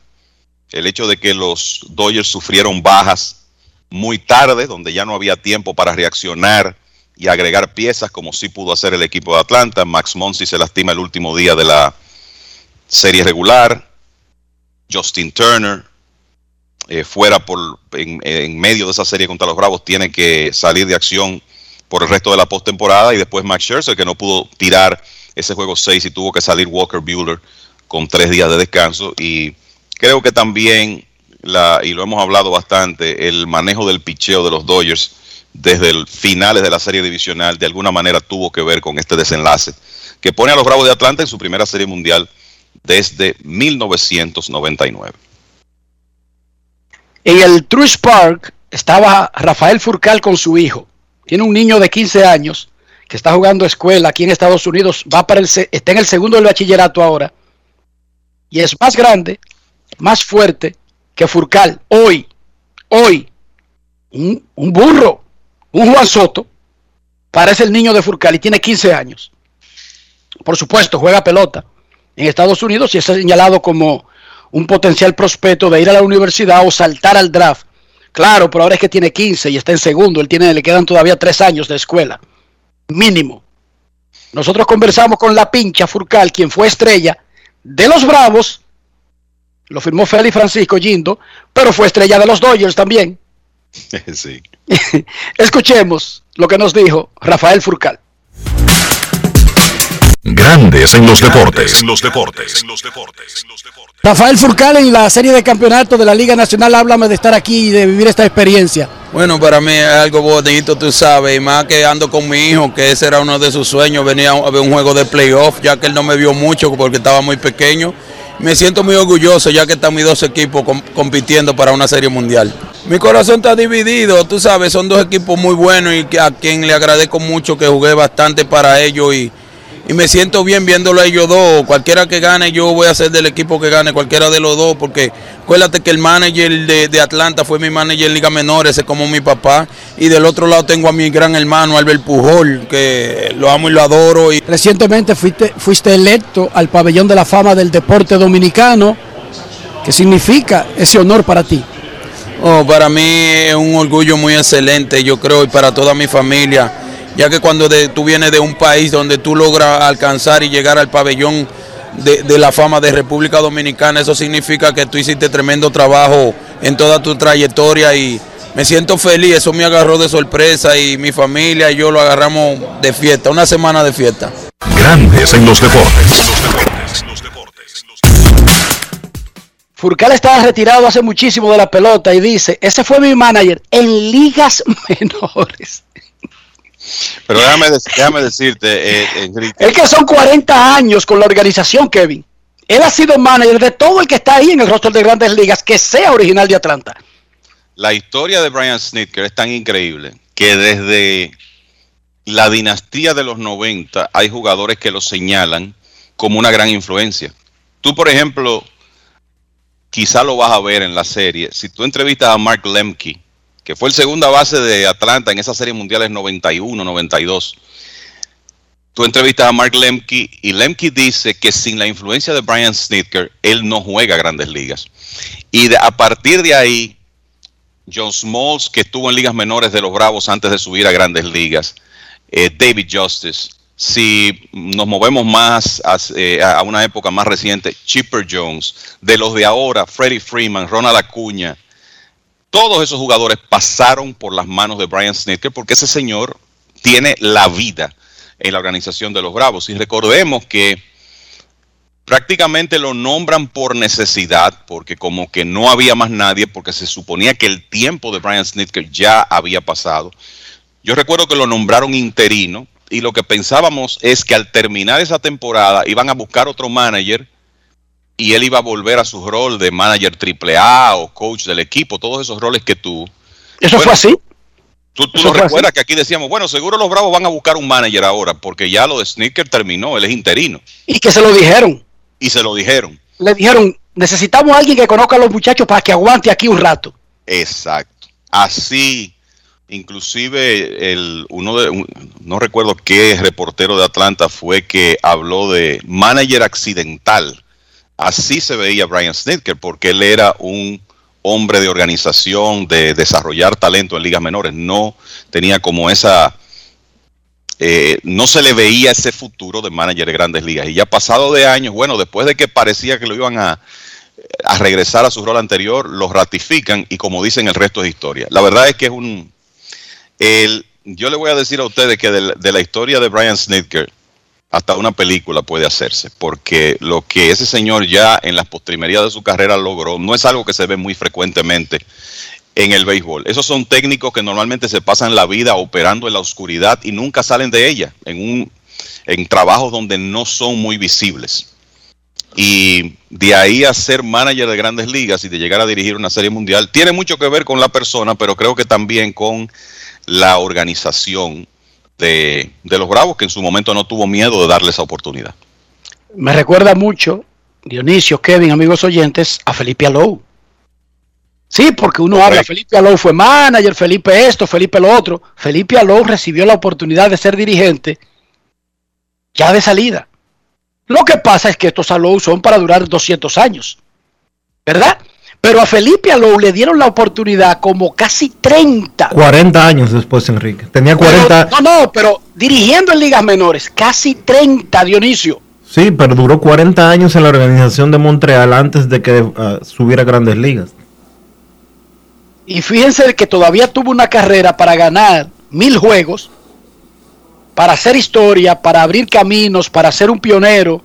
El hecho de que los Dodgers sufrieron bajas muy tarde, donde ya no había tiempo para reaccionar y agregar piezas, como sí pudo hacer el equipo de Atlanta. Max Monsi se lastima el último día de la serie regular. Justin Turner, eh, fuera por en, medio de esa serie contra los Bravos, tiene que salir de acción por el resto de la postemporada y después Max Scherzer que no pudo tirar ese juego 6 y tuvo que salir Walker Bueller con tres días de descanso. Y creo que también la, y lo hemos hablado bastante el manejo del picheo de los Dodgers desde el finales de la serie divisional de alguna manera tuvo que ver con este desenlace que pone a los Bravos de Atlanta en su primera serie mundial desde 1999 en el Truist Park estaba Rafael Furcal con su hijo tiene un niño de 15 años que está jugando escuela aquí en Estados Unidos, va para el, está en el segundo del bachillerato ahora, y es más grande, más fuerte que Furcal. Hoy, hoy, un, un burro, un Juan Soto, parece el niño de Furcal y tiene 15 años. Por supuesto, juega pelota en Estados Unidos y está señalado como un potencial prospecto de ir a la universidad o saltar al draft Claro, pero ahora es que tiene 15 y está en segundo. Él tiene, le quedan todavía tres años de escuela. Mínimo. Nosotros conversamos con la pincha Furcal, quien fue estrella de los Bravos. Lo firmó Félix Francisco Gindo, pero fue estrella de los Dodgers también. [laughs] Sí. [laughs] Escuchemos lo que nos dijo Rafael Furcal. Grandes en los deportes. En los deportes. En los deportes. Rafael Furcal en la serie de campeonato de la Liga Nacional, háblame de estar aquí y de vivir esta experiencia. Bueno, para mí es algo bonito, tú sabes, y más que ando con mi hijo, que ese era uno de sus sueños, venía a ver un juego de playoff, ya que él no me vio mucho porque estaba muy pequeño. Me siento muy orgulloso ya que están mis dos equipos compitiendo para una serie mundial. Mi corazón está dividido, tú sabes, son dos equipos muy buenos y a quien le agradezco mucho que jugué bastante para ellos y y me siento bien viéndolo a ellos dos. Cualquiera que gane, yo voy a ser del equipo que gane, cualquiera de los dos, porque acuérdate que el manager de, de Atlanta fue mi manager en Liga Menores, ese como mi papá. Y del otro lado tengo a mi gran hermano Albert Pujol, que lo amo y lo adoro. Y... Recientemente fuiste, fuiste electo al pabellón de la fama del deporte dominicano. ¿Qué significa ese honor para ti? Oh, para mí es un orgullo muy excelente, yo creo, y para toda mi familia ya que cuando de, tú vienes de un país donde tú logras alcanzar y llegar al pabellón de, de, la fama de República Dominicana, eso significa que tú hiciste tremendo trabajo en toda tu trayectoria y me siento feliz, eso me agarró de sorpresa y mi familia y yo lo agarramos de fiesta, una semana de fiesta. Grandes en los deportes. Furcal estaba retirado hace muchísimo de la pelota y dice, ese fue mi manager en ligas [laughs] menores. Pero déjame, déjame decirte, eh, Enrique. Es que son 40 años con la organización, Kevin. Él ha sido manager de todo el que está ahí en el roster de grandes ligas que sea original de Atlanta. La historia de Brian Snitker es tan increíble que desde la dinastía de los 90 hay jugadores que lo señalan como una gran influencia. Tú, por ejemplo, quizá lo vas a ver en la serie. Si tú entrevistas a Mark Lemke, que fue el segunda base de Atlanta en esa serie mundial 91, 92, tú entrevistas a Mark Lemke y Lemke dice que sin la influencia de Brian Snitker, él no juega grandes ligas. Y a partir de ahí, John Smalls, que estuvo en ligas menores de los Bravos antes de subir a grandes ligas, eh, David Justice, si nos movemos más eh, a, una época más reciente, Chipper Jones, de los de ahora, Freddie Freeman, Ronald Acuña, todos esos jugadores pasaron por las manos de Brian Snitker porque ese señor tiene la vida en la organización de los Bravos. Y recordemos que prácticamente lo nombran por necesidad, porque como que no había más nadie, porque se suponía que el tiempo de Brian Snitker ya había pasado. Yo recuerdo que lo nombraron interino y lo que pensábamos es que al terminar esa temporada iban a buscar otro manager y él iba a volver a su rol de manager triple A o coach del equipo, todos esos roles que tú. ¿Eso fue así? Tú, tú lo recuerdas que aquí decíamos, bueno, seguro los Bravos van a buscar un manager ahora, porque ya lo de Sneaker terminó, él es interino. Y que se lo dijeron. Y se lo dijeron. Le dijeron, necesitamos a alguien que conozca a los muchachos para que aguante aquí un rato. Exacto. Así, inclusive el uno de no recuerdo qué reportero de Atlanta fue que habló de manager accidental. Así se veía Brian Snitker, porque él era un hombre de organización, de desarrollar talento en ligas menores. No tenía como esa, eh, no se le veía ese futuro de manager de grandes ligas. Y ya pasado de años, bueno, después de que parecía que lo iban a, a regresar a su rol anterior, lo ratifican y como dicen, el resto es historia. La verdad es que es un... El, yo le voy a decir a ustedes que de, de la historia de Brian Snitker, hasta una película puede hacerse, porque lo que ese señor ya en las postrimerías de su carrera logró no es algo que se ve muy frecuentemente en el béisbol. Esos son técnicos que normalmente se pasan la vida operando en la oscuridad y nunca salen de ella, en, un, en trabajos donde no son muy visibles. Y de ahí a ser manager de grandes ligas y de llegar a dirigir una serie mundial, tiene mucho que ver con la persona, pero creo que también con la organización de, los Bravos, que en su momento no tuvo miedo de darle esa oportunidad. Me recuerda mucho, Dionisio, Kevin, amigos oyentes, a Felipe Alou. Sí, porque uno habla, Felipe Alou fue manager, Felipe esto, Felipe lo otro. Felipe Alou recibió la oportunidad de ser dirigente ya de salida. Lo que pasa es que estos Alou son para durar 200 años, ¿verdad? Pero a Felipe Alou le dieron la oportunidad como casi 30. 40 años después, Enrique. Tenía 40. no, no, pero dirigiendo en ligas menores, casi 30, Dionisio. Sí, pero duró 40 años en la organización de Montreal antes de que uh, subiera a grandes ligas. Y fíjense que todavía tuvo una carrera para ganar mil juegos, para hacer historia, para abrir caminos, para ser un pionero,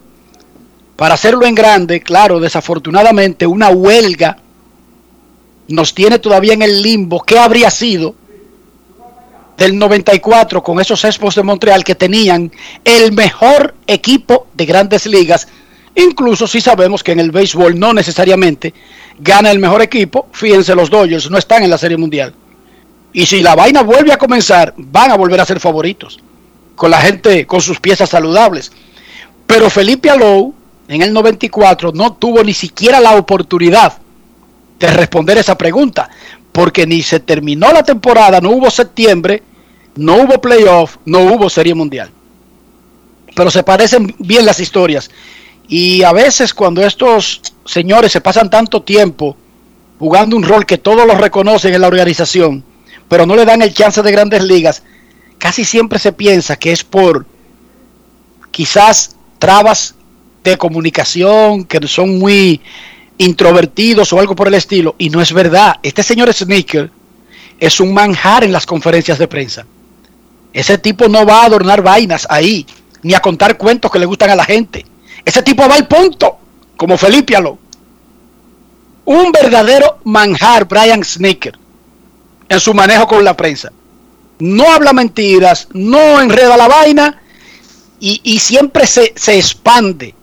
para hacerlo en grande. Claro, desafortunadamente una huelga nos tiene todavía en el limbo. ¿Qué habría sido del 94 con esos Expos de Montreal que tenían el mejor equipo de grandes ligas? Incluso si sabemos que en el béisbol no necesariamente gana el mejor equipo. Fíjense, los Dodgers no están en la Serie Mundial. Y si la vaina vuelve a comenzar, van a volver a ser favoritos. Con la gente, con sus piezas saludables. Pero Felipe Alou, en el 94, no tuvo ni siquiera la oportunidad de responder esa pregunta, porque ni se terminó la temporada, no hubo septiembre, no hubo playoff, no hubo serie mundial. Pero se parecen bien las historias. Y a veces cuando estos señores se pasan tanto tiempo jugando un rol que todos los reconocen en la organización, pero no le dan el chance de grandes ligas, casi siempre se piensa que es por quizás trabas de comunicación que son muy introvertidos o algo por el estilo, y no es verdad. Este señor Sneaker es un manjar en las conferencias de prensa. Ese tipo no va a adornar vainas ahí, ni a contar cuentos que le gustan a la gente. Ese tipo va al punto, como Felipe Aló. Un verdadero manjar, Brian Sneaker, en su manejo con la prensa. No habla mentiras, no enreda la vaina y, y siempre se, se expande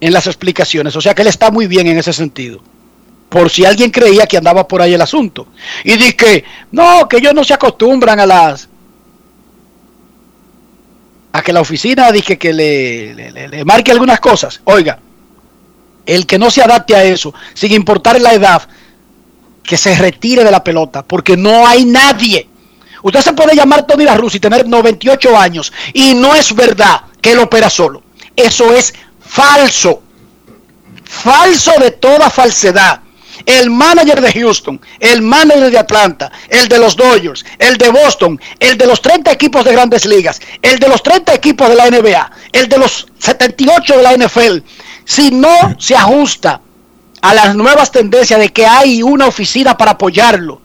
en las explicaciones. O sea que él está muy bien en ese sentido. Por si alguien creía que andaba por ahí el asunto. Y que, no, que ellos no se acostumbran a las... A que la oficina dije que le, le- le- le marque algunas cosas. Oiga, el que no se adapte a eso, sin importar la edad, que se retire de la pelota, porque no hay nadie. Usted se puede llamar Tony La Russa y tener 98 años, y no es verdad que él opera solo. Eso es falso. Falso de toda falsedad. El manager de Houston, el manager de Atlanta, el de los Dodgers, el de Boston, el de los 30 equipos de grandes ligas, el de los 30 equipos de la NBA, el de los 78 de la NFL, si no se ajusta a las nuevas tendencias de que hay una oficina para apoyarlo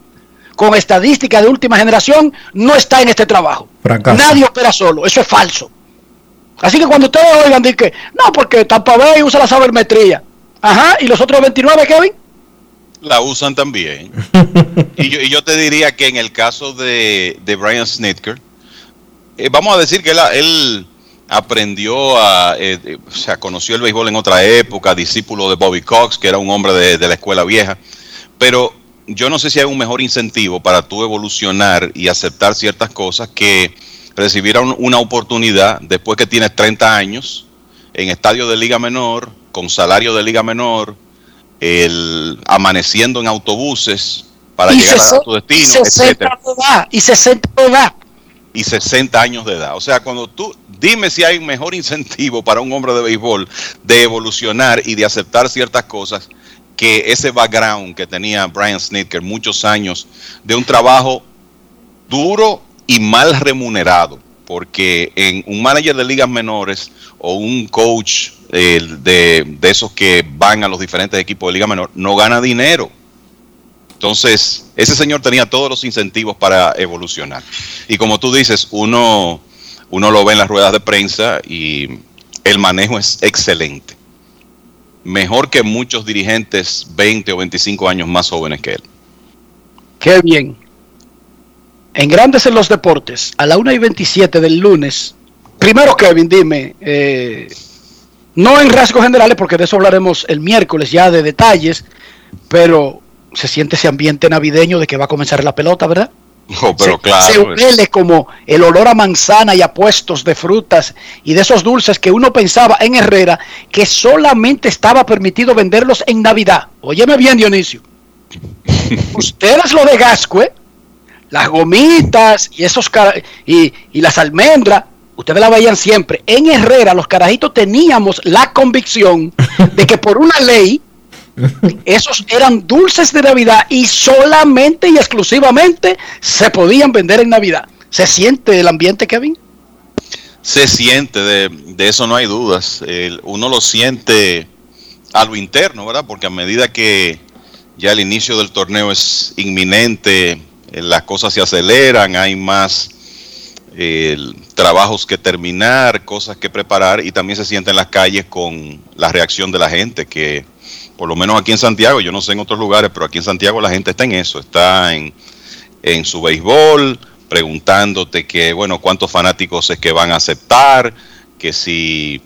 con estadísticas de última generación, no está en este trabajo. Fracaso. Nadie opera solo, eso es falso. Así que cuando ustedes oigan, dicen que no, porque Tampa Bay usa la sabermetría. Ajá, y los otros 29, Kevin. La usan también. y, yo, te diría que en el caso de, de Brian Snitker, eh, vamos a decir que él, él aprendió a, eh, eh, o sea, conoció el béisbol en otra época, discípulo de Bobby Cox, que era un hombre de, de la escuela vieja, pero yo no sé si hay un mejor incentivo para tú evolucionar y aceptar ciertas cosas que recibir un- una oportunidad después que tienes 30 años en estadio de liga menor, con salario de liga menor, el amaneciendo en autobuses para y, llegar a tu y destino, 60 etcétera, de edad, y 60 de edad. y 60 años de edad. O sea, cuando tú dime si hay un mejor incentivo para un hombre de béisbol de evolucionar y de aceptar ciertas cosas que ese background que tenía Brian Snitker, muchos años de un trabajo duro y mal remunerado, porque en un manager de ligas menores o un coach eh, de, de esos que van a los diferentes equipos de liga menor no gana dinero. Entonces, ese señor tenía todos los incentivos para evolucionar. Y como tú dices, uno, uno lo ve en las ruedas de prensa y el manejo es excelente. Mejor que muchos dirigentes 20 o 25 años más jóvenes que él. Qué bien. En Grandes en los Deportes, a la 1 y 27 del lunes. Primero, Kevin, dime, eh, no en rasgos generales, porque de eso hablaremos el miércoles ya de detalles, pero se siente ese ambiente navideño de que va a comenzar la pelota, ¿verdad? Oh, pero se, claro. se huele como el olor a manzana y a puestos de frutas y de esos dulces que uno pensaba en Herrera que solamente estaba permitido venderlos en Navidad. Óyeme bien, Dionisio. [laughs] Ustedes lo de Gascue, las gomitas y esos cara- y, y las almendras, ustedes la veían siempre. En Herrera, los carajitos teníamos la convicción [laughs] de que por una ley esos eran dulces de Navidad y solamente y exclusivamente se podían vender en Navidad. ¿Se siente el ambiente, Kevin? Se siente, de, de eso no hay dudas. El- uno lo siente a lo interno, ¿verdad? Porque a medida que ya el inicio del torneo es inminente, las cosas se aceleran, hay más eh, trabajos que terminar, cosas que preparar y también se siente en las calles con la reacción de la gente que por lo menos aquí en Santiago, yo no sé en otros lugares, pero aquí en Santiago la gente está en eso, está en, en su béisbol, preguntándote que, bueno, cuántos fanáticos es que van a aceptar, que si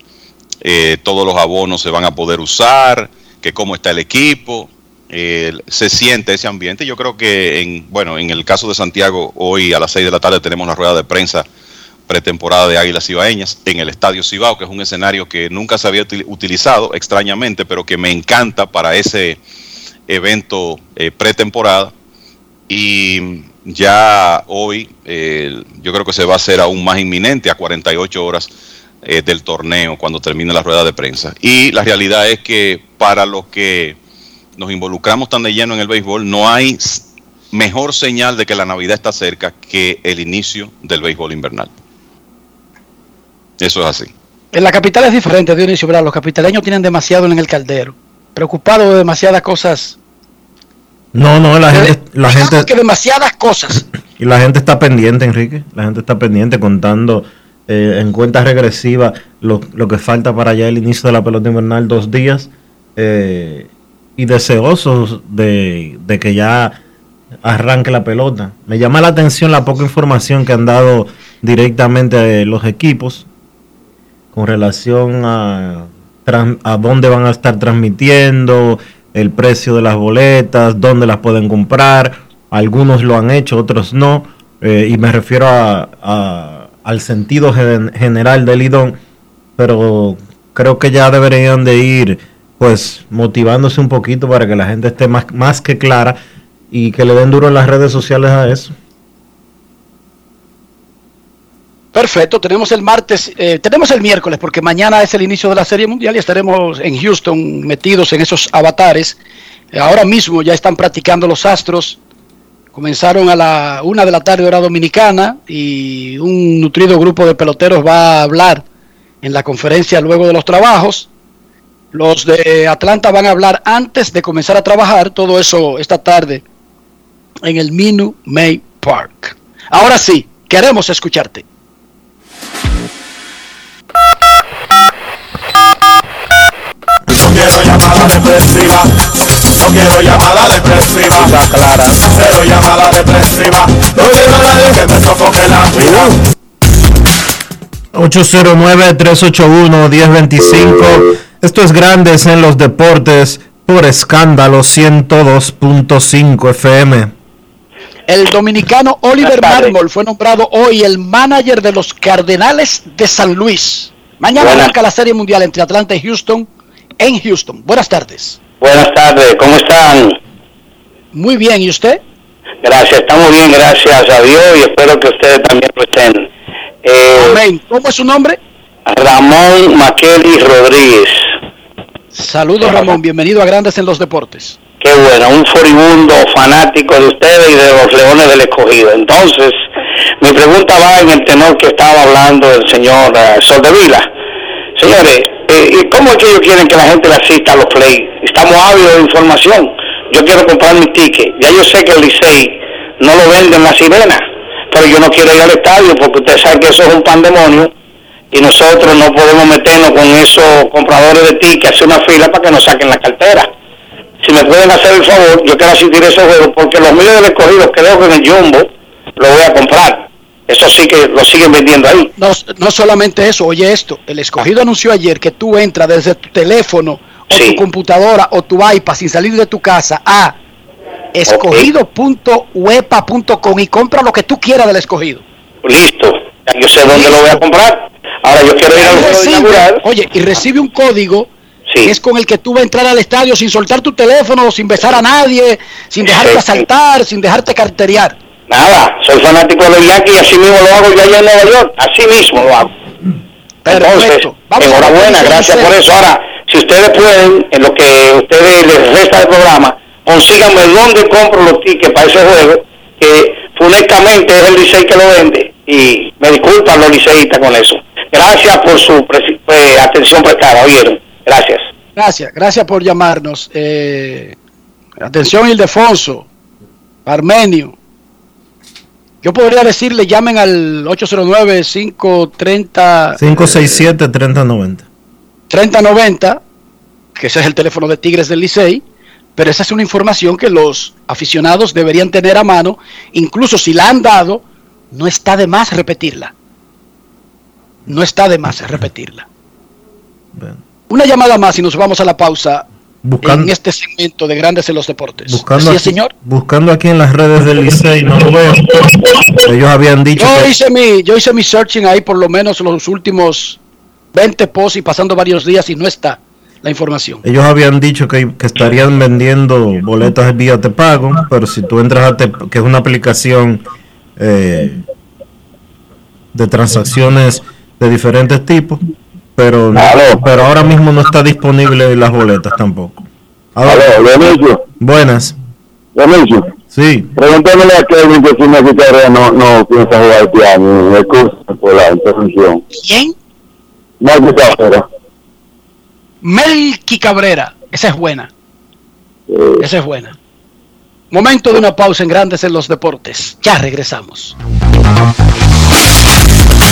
eh, todos los abonos se van a poder usar, que cómo está el equipo. Se siente ese ambiente. Yo creo que, en, bueno, en el caso de Santiago, hoy a las 6 de la tarde tenemos la rueda de prensa pretemporada de Águilas Cibaeñas en el Estadio Cibao, que es un escenario que nunca se había util- utilizado, extrañamente, pero que me encanta para ese evento eh, pretemporada. Y ya hoy eh, yo creo que se va a hacer aún más inminente a 48 horas eh, del torneo cuando termine la rueda de prensa. Y la realidad es que para los que nos involucramos tan de lleno en el béisbol, no hay mejor señal de que la Navidad está cerca que el inicio del béisbol invernal. Eso es así. En la capital es diferente, Dionisio, ¿verdad? Los capitaleños tienen demasiado en el caldero. Preocupados de demasiadas cosas. No, no, la gente, la gente, Que demasiadas cosas. [clears throat] y la gente está pendiente, Enrique. La gente está pendiente contando eh, en cuenta regresiva lo, lo que falta para ya el inicio de la pelota invernal, dos días. eh, y deseosos de, de que ya arranque la pelota. Me llama la atención la poca información que han dado directamente los equipos con relación a, a dónde van a estar transmitiendo, el precio de las boletas, dónde las pueden comprar. Algunos lo han hecho, otros no. eh, y me refiero a- al sentido gen- general del IDON. Pero creo que ya deberían de ir pues motivándose un poquito para que la gente esté más, más que clara y que le den duro en las redes sociales a eso. Perfecto, tenemos el martes, eh, tenemos el miércoles, porque mañana es el inicio de la Serie Mundial y estaremos en Houston metidos en esos avatares. Eh, ahora mismo ya están practicando los Astros. Comenzaron a la una de la tarde hora dominicana y un nutrido grupo de peloteros va a hablar en la conferencia luego de los trabajos. Los de Atlanta van a hablar antes de comenzar a trabajar, todo eso esta tarde en el Minu May Park. Ahora sí, queremos escucharte. No quiero llamada depresiva. No quiero llamada depresiva. clara. Cero llamada depresiva. No quiero a nadie que me sofoque la vida. 809-381-1025. Esto es Grandes en los Deportes por escándalo 102.5 FM. El dominicano Oliver Marmol fue nombrado hoy el manager de los Cardenales de San Luis. Mañana Buenas. arranca la Serie Mundial entre Atlanta y Houston en Houston. Buenas tardes. Buenas tardes, ¿cómo están? Muy bien, ¿y usted? Gracias, estamos bien, gracias a Dios y espero que ustedes también lo estén. Eh, Amén. ¿Cómo es su nombre? Ramón Maqueli Rodríguez, Saludos, Ramón. Bienvenido a Grandes en los Deportes. qué bueno, un furibundo fanático de ustedes y de los Leones del Escogido. Entonces, mi pregunta va en el tenor que estaba hablando el señor eh, Soldevila. Señores, eh, ¿y ¿cómo es que ellos quieren que la gente le asista a los play? Estamos ávidos de información. Yo quiero comprar mi ticket. Ya yo sé que el Licey no lo vende en la sirena, pero yo no quiero ir al estadio porque ustedes saben que eso es un pandemonio y nosotros no podemos meternos con esos compradores de tickets, hacer una fila para que nos saquen la cartera. Si me pueden hacer el favor, yo quiero asistir a esos juegos porque los míos del escogido creo que en el Jumbo lo voy a comprar. Eso sí que lo siguen vendiendo ahí. No, no solamente eso, oye esto. El escogido anunció ayer que tú entras desde tu teléfono o tu computadora o tu iPad sin salir de tu casa a escogido.wepa.com y compra lo que tú quieras del escogido. Listo, ya yo sé dónde lo voy a comprar. Ahora yo quiero ir al juego inaugural. Oye, y recibe un código que es con el que tú vas a entrar al estadio sin soltar tu teléfono, sin besar a nadie, sin dejarte asaltar, sin dejarte carterear. Nada, soy fanático de los Yankees y así mismo lo hago yo allá en Nueva York. Así mismo lo hago. Entonces, Vamos a la enhorabuena, gracias por eso. Ahora, si ustedes pueden, en lo que ustedes les resta del programa, consíganme dónde compro los tickets para ese juego, que funestamente es el Licey que lo vende. Y me disculpan los liceístas con eso. Gracias por su eh, atención prestada, ¿oyeron? Gracias. Gracias, gracias por llamarnos. Eh, atención, Ildefonso, Armenio. Yo podría decirle, llamen al 809-530. 567-3090. 3090, que ese es el teléfono de Tigres del Licey, pero esa es una información que los aficionados deberían tener a mano, incluso si la han dado, no está de más repetirla. No está de más repetirla. Una llamada más y nos vamos a la pausa Buscando- en este segmento de Grandes en los Deportes. Buscando aquí, señor. buscando aquí en las redes del Licey, no lo veo. Ellos habían dicho Yo que hice, mi, yo hice mi searching ahí por lo menos los últimos 20 posts y pasando varios días y no está la información. ellos habían dicho que, que estarían vendiendo boletas vía Te Pago, pero si tú entras a Te, que es una aplicación eh, de transacciones de diferentes tipos, pero no- pero ahora mismo no está disponible las boletas tampoco. Ahora- buenas. Sí. Pregúntamele a Kevin que si Messi Carrera no, no piensa jugar este año en el curso por la intervención. ¿Quién? Messi Carrera. Melqui Cabrera, esa es buena. Esa es buena. Momento de una pausa en Grandes en los Deportes. Ya regresamos.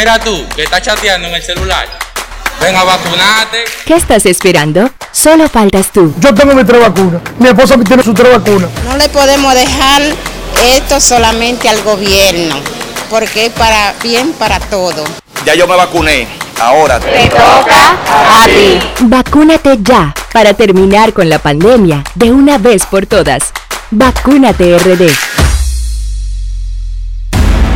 Mira tú, que estás chateando en el celular. Ven a vacunarte. ¿Qué estás esperando? Solo faltas tú. Yo tengo mi tres vacunas. Mi esposa tiene su tres vacunas. No le podemos dejar esto solamente al gobierno, porque es para bien para todo. Ya yo me vacuné. Ahora te toca a ti. Vacúnate ya para terminar con la pandemia de una vez por todas. Vacúnate RD.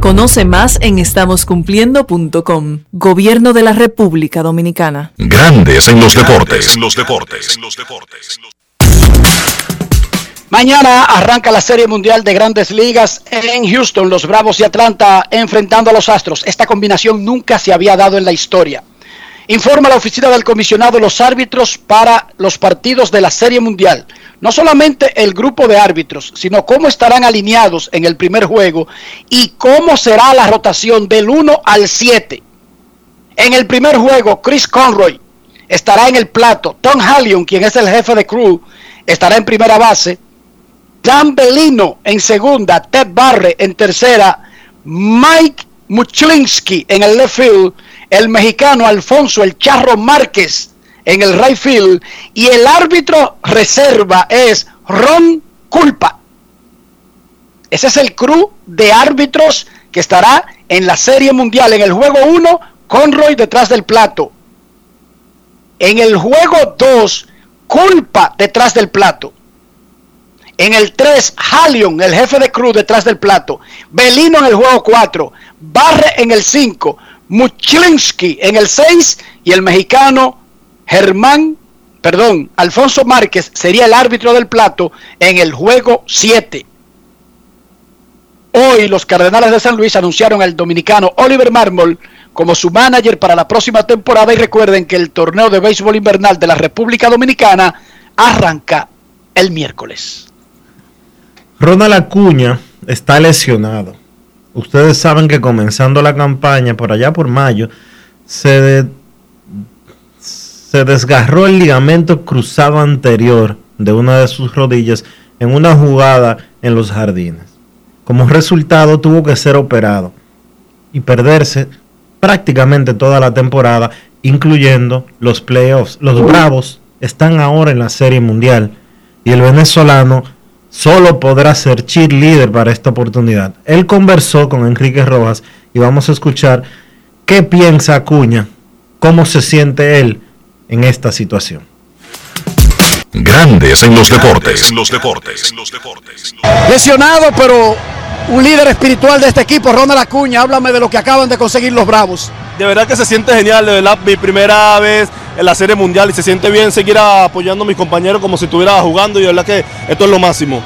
Conoce más en estamoscumpliendo.com. Gobierno de la República Dominicana. Grandes en los deportes. En los deportes. Mañana arranca la Serie Mundial de Grandes Ligas en Houston, los Bravos y Atlanta enfrentando a los Astros. Esta combinación nunca se había dado en la historia. Informa la oficina del comisionado los árbitros para los partidos de la Serie Mundial. No solamente el grupo de árbitros, sino cómo estarán alineados en el primer juego y cómo será la rotación del 1 al 7. En el primer juego, Chris Conroy estará en el plato. Tom Hallion, quien es el jefe de crew, estará en primera base. Dan Bellino en segunda, Ted Barre en tercera, Mike Muchlinsky en el left field, el mexicano Alfonso El Charro Márquez en el right field y el árbitro reserva es Ron Culpa. Ese es el crew de árbitros que estará en la Serie Mundial. En el juego 1, Conroy detrás del plato. En el juego 2, Culpa detrás del plato. En el 3, Hallion, el jefe de cruz detrás del plato. Belino en el juego 4. Barre en el 5. Muchlinsky en el 6. Y el mexicano Germán, perdón, Alfonso Márquez sería el árbitro del plato en el juego 7. Hoy los Cardenales de San Luis anunciaron al dominicano Oliver Marmol como su manager para la próxima temporada y recuerden que el torneo de béisbol invernal de la República Dominicana arranca el miércoles. Ronald Acuña está lesionado. Ustedes saben que comenzando la campaña por allá por mayo se, se desgarró el ligamento cruzado anterior de una de sus rodillas en una jugada en los jardines. Como resultado tuvo que ser operado y perderse prácticamente toda la temporada, incluyendo los playoffs. Los Bravos están ahora en la Serie Mundial y el venezolano solo podrá ser cheerleader para esta oportunidad. Él conversó con Enrique Rojas y vamos a escuchar qué piensa Acuña, cómo se siente él en esta situación. Grandes en los deportes. En los deportes. Lesionado, pero un líder espiritual de este equipo, Ronald Acuña. Háblame de lo que acaban de conseguir los Bravos. De verdad que se siente genial, de verdad, mi primera vez en la Serie Mundial y se siente bien seguir apoyando a mis compañeros como si estuviera jugando y de verdad que esto es lo máximo.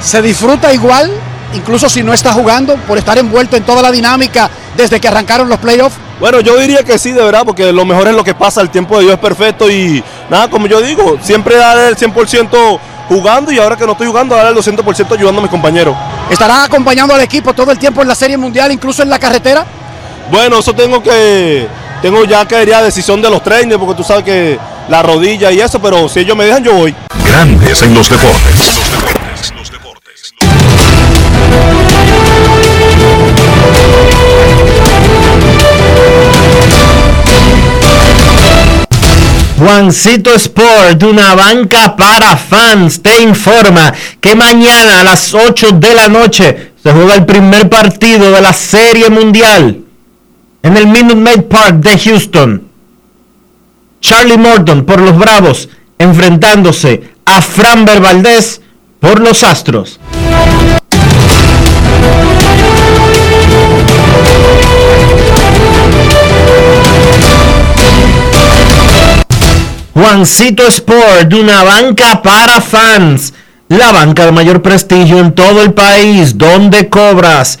¿Se disfruta igual, incluso si no está jugando, por estar envuelto en toda la dinámica desde que arrancaron los playoffs? Bueno, yo diría que sí, de verdad, porque lo mejor es lo que pasa, el tiempo de Dios es perfecto y nada, como yo digo, siempre dar el 100% jugando y ahora que no estoy jugando, dar el 200% ayudando a mis compañeros. ¿Estará acompañando al equipo todo el tiempo en la Serie Mundial, incluso en la carretera? Bueno, eso tengo que, tengo ya que diría decisión de los trainers, porque tú sabes que la rodilla y eso, pero si ellos me dejan, yo voy. Grandes en los deportes. Juancito Sport, una banca para fans, te informa que mañana a las 8 de la noche se juega el primer partido de la Serie Mundial en el Minute Maid Park de Houston. Charlie Morton por los Bravos enfrentándose a Framber Valdez por los Astros. Juancito Sport, una banca para fans, la banca de mayor prestigio en todo el país, donde cobras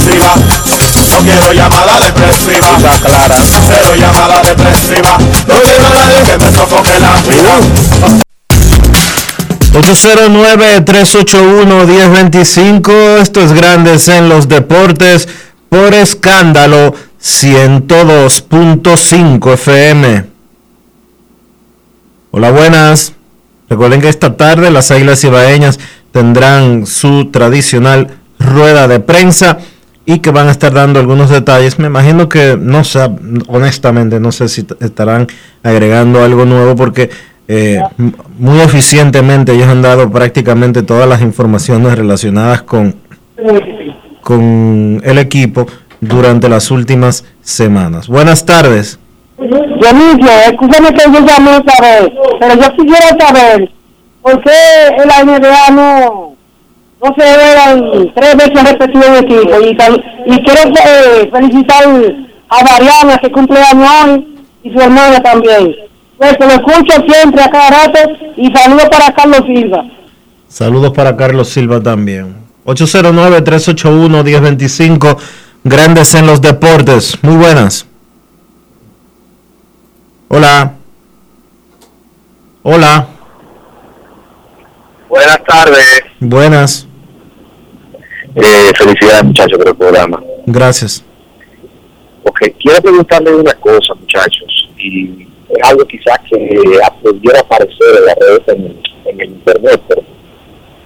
Quiero llamada depresiva. clara. Cero llamada depresiva. No quiero a nadie que me sofoque la vida. 809-381-1025. Esto es Grandes en los Deportes por escándalo 102.5 FM. Hola, buenas. Recuerden que esta tarde las Águilas Ibaeñas tendrán su tradicional rueda de prensa y que van a estar dando algunos detalles. Me imagino que, no sé, honestamente, no sé si estarán agregando algo nuevo porque eh, muy eficientemente ellos han dado prácticamente todas las informaciones relacionadas con, con el equipo durante las últimas semanas. Buenas tardes. Dionisio, escúchame que yo llamé a saber, pero yo quisiera saber por qué el NBA no, no se vean tres veces repetido en equipo. Y, y quiero eh, felicitar a Mariana que cumple años hoy y su hermana también. Pues lo escucho siempre a cada rato y saludos para Carlos Silva. Saludos para Carlos Silva también. 809-381-1025, grandes en los deportes. Muy buenas. Hola. Hola. Buenas tardes. Buenas. Eh, felicidades muchachos por el programa. Gracias. Ok, quiero preguntarle una cosa muchachos, y es algo quizás que pudiera aparecer en las redes en, el internet, pero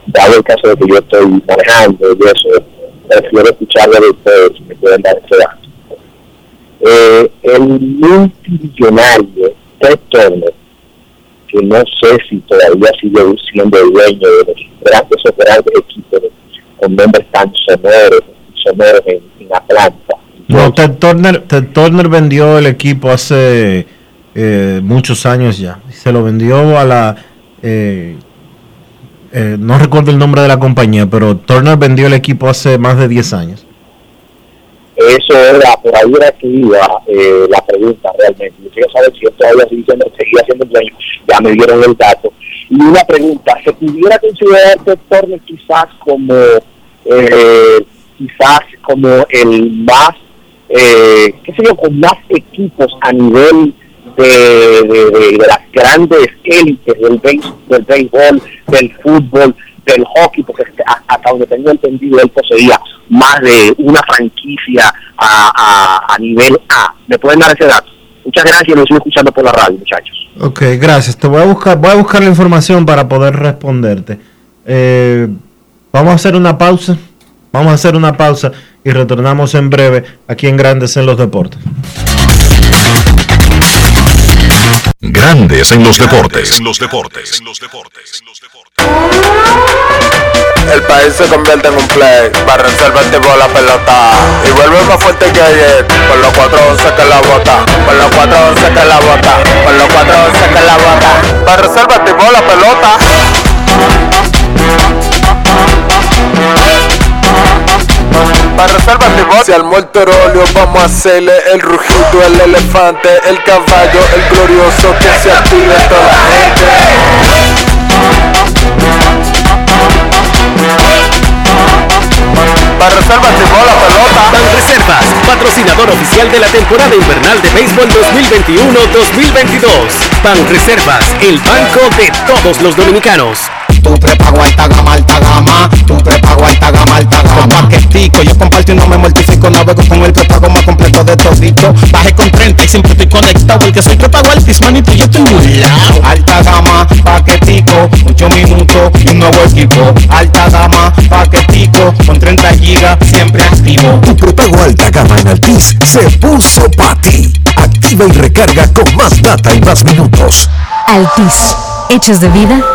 dado el caso de que yo estoy manejando y eso, prefiero escucharle de ustedes si me pueden dar ese dato. Eh, el multimillonario Ted Turner, que no sé si todavía sigue siendo dueño de los grandes operadores equipos con nombres tan sonoros, sonoros en, en Atlanta. No, Ted Turner, Ted Turner vendió el equipo hace eh, muchos años ya. Se lo vendió a la... Eh, eh, no recuerdo el nombre de la compañía, pero Turner vendió el equipo hace más de 10 años. Eso era, por ahí era que iba eh, la pregunta realmente. Yo quiero saber si yo todavía seguía siendo dueño, ya me dieron el dato. Y una pregunta, ¿se pudiera considerar que Turner quizás como, eh, quizás como el más, eh, qué sé yo, con más equipos a nivel de, de, las grandes élites del, béisbol, del fútbol, del hockey, porque hasta donde tengo entendido él poseía más de una franquicia a, a, nivel A. ¿Me pueden dar ese dato? Muchas gracias, lo estoy escuchando por la radio, muchachos. Ok, gracias. Te voy a buscar, voy a buscar la información para poder responderte. Eh, vamos a hacer una pausa. Vamos a hacer una pausa y retornamos en breve aquí en Grandes en los Deportes. Grandes en los deportes. En los deportes. En los deportes. El país se convierte en un play, para tipo la pelota. Y vuelve más fuerte que ayer, por los 4-11 que la bota. Por los 4-11 que la bota. Por los 4-11 que la bota. Para tipo la pelota. Para reservar Si al muerto vamos a hacerle el rugido, el elefante, el caballo, el glorioso que se active toda la gente. Para reservas la pelota. Ban Reservas, patrocinador oficial de la temporada invernal de béisbol 2021-2022. Ban Reservas, el banco de todos los dominicanos. Tu prepago alta gama, alta gama. Tu prepago alta gama, alta gama. Con paquetico, yo comparto y no me mortifico. Navego con el prepago más completo de todito. Baje con 30 y siempre estoy conectado. Porque soy prepago altis, manito, yo estoy muy lado. Alta gama, paquetico, 8 minutos y un nuevo equipo. Alta gama, paquetico, con 30 gigas, siempre activo. Tu prepago alta gama en Altis se puso para ti. Activa y recarga con más data y más minutos. Altis, hechos de vida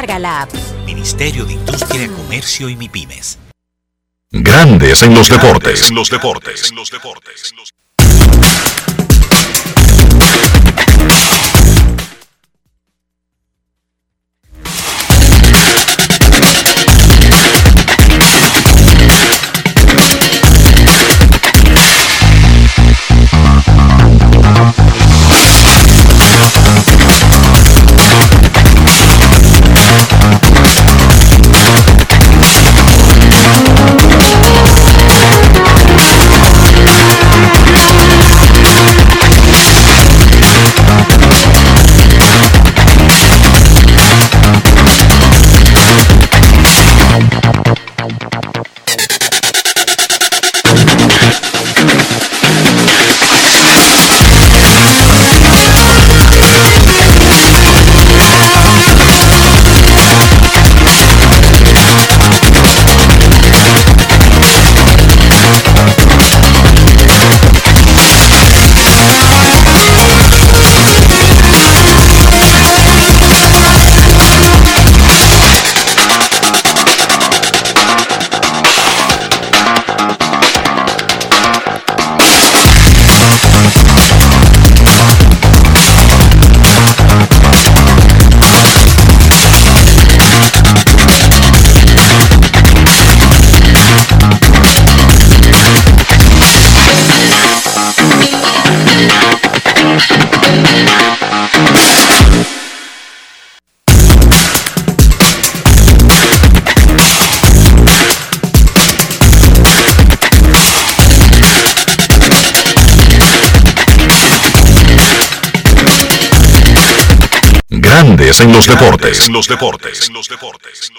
la app. Ministerio de Industria, Comercio y MIPIMES. Grandes en los deportes. En los deportes. En los deportes. Grandes en los deportes. En los deportes.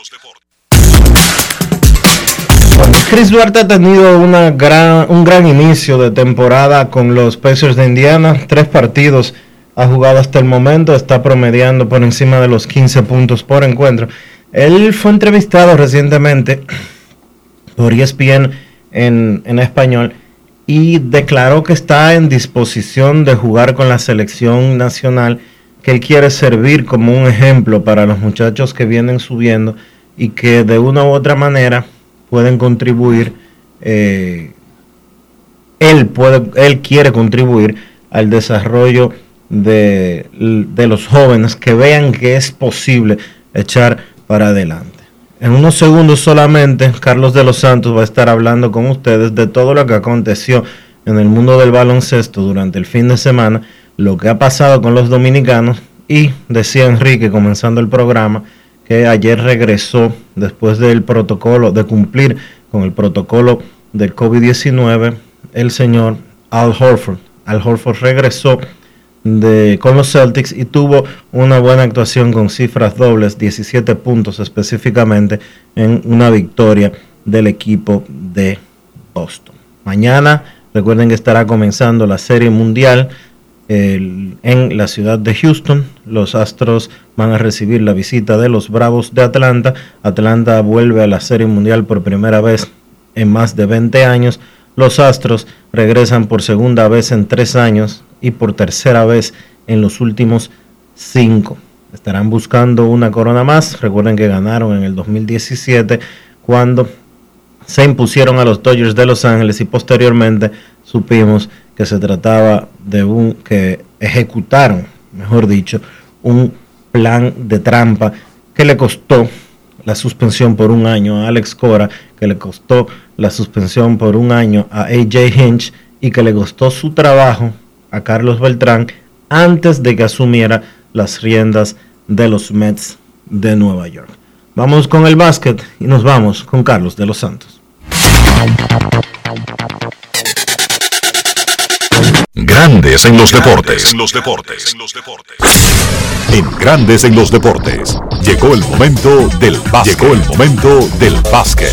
Chris Duarte ha tenido una gran, un gran inicio de temporada con los Pacers de Indiana. Tres partidos ha jugado hasta el momento. Está promediando por encima de los 15 puntos por encuentro. Él fue entrevistado recientemente [clears throat] por ESPN en, en español y declaró que está en disposición de jugar con la selección nacional que él quiere servir como un ejemplo para los muchachos que vienen subiendo y que de una u otra manera pueden contribuir, eh, él, puede, él quiere contribuir al desarrollo de, de los jóvenes que vean que es posible echar para adelante. En unos segundos solamente, Carlos de los Santos va a estar hablando con ustedes de todo lo que aconteció en el mundo del baloncesto durante el fin de semana lo que ha pasado con los dominicanos y decía Enrique comenzando el programa que ayer regresó después del protocolo, de cumplir con el protocolo del COVID-19, el señor Al Horford, Al Horford regresó de, con los Celtics y tuvo una buena actuación con cifras dobles, 17 puntos específicamente en una victoria del equipo de Boston. Mañana recuerden que estará comenzando la Serie Mundial en la ciudad de Houston. Los Astros van a recibir la visita de los Bravos de Atlanta. Atlanta vuelve a la Serie Mundial por primera vez en más de 20 años. Los Astros regresan por segunda vez en tres años y por tercera vez en los últimos cinco. Estarán buscando una corona más. Recuerden que ganaron en el 2017 cuando se impusieron a los Dodgers de Los Ángeles y posteriormente supimos que se trataba de un que ejecutaron, mejor dicho, un plan de trampa que le costó la suspensión por un año a Alex Cora, que le costó la suspensión por un año a AJ Hinch y que le costó su trabajo a Carlos Beltrán antes de que asumiera las riendas de los Mets de Nueva York. Vamos con el básquet y nos vamos con Carlos de los Santos. Grandes en los deportes. En los deportes. En Grandes en los deportes. Llegó el momento del básquet. Llegó el momento del básquet.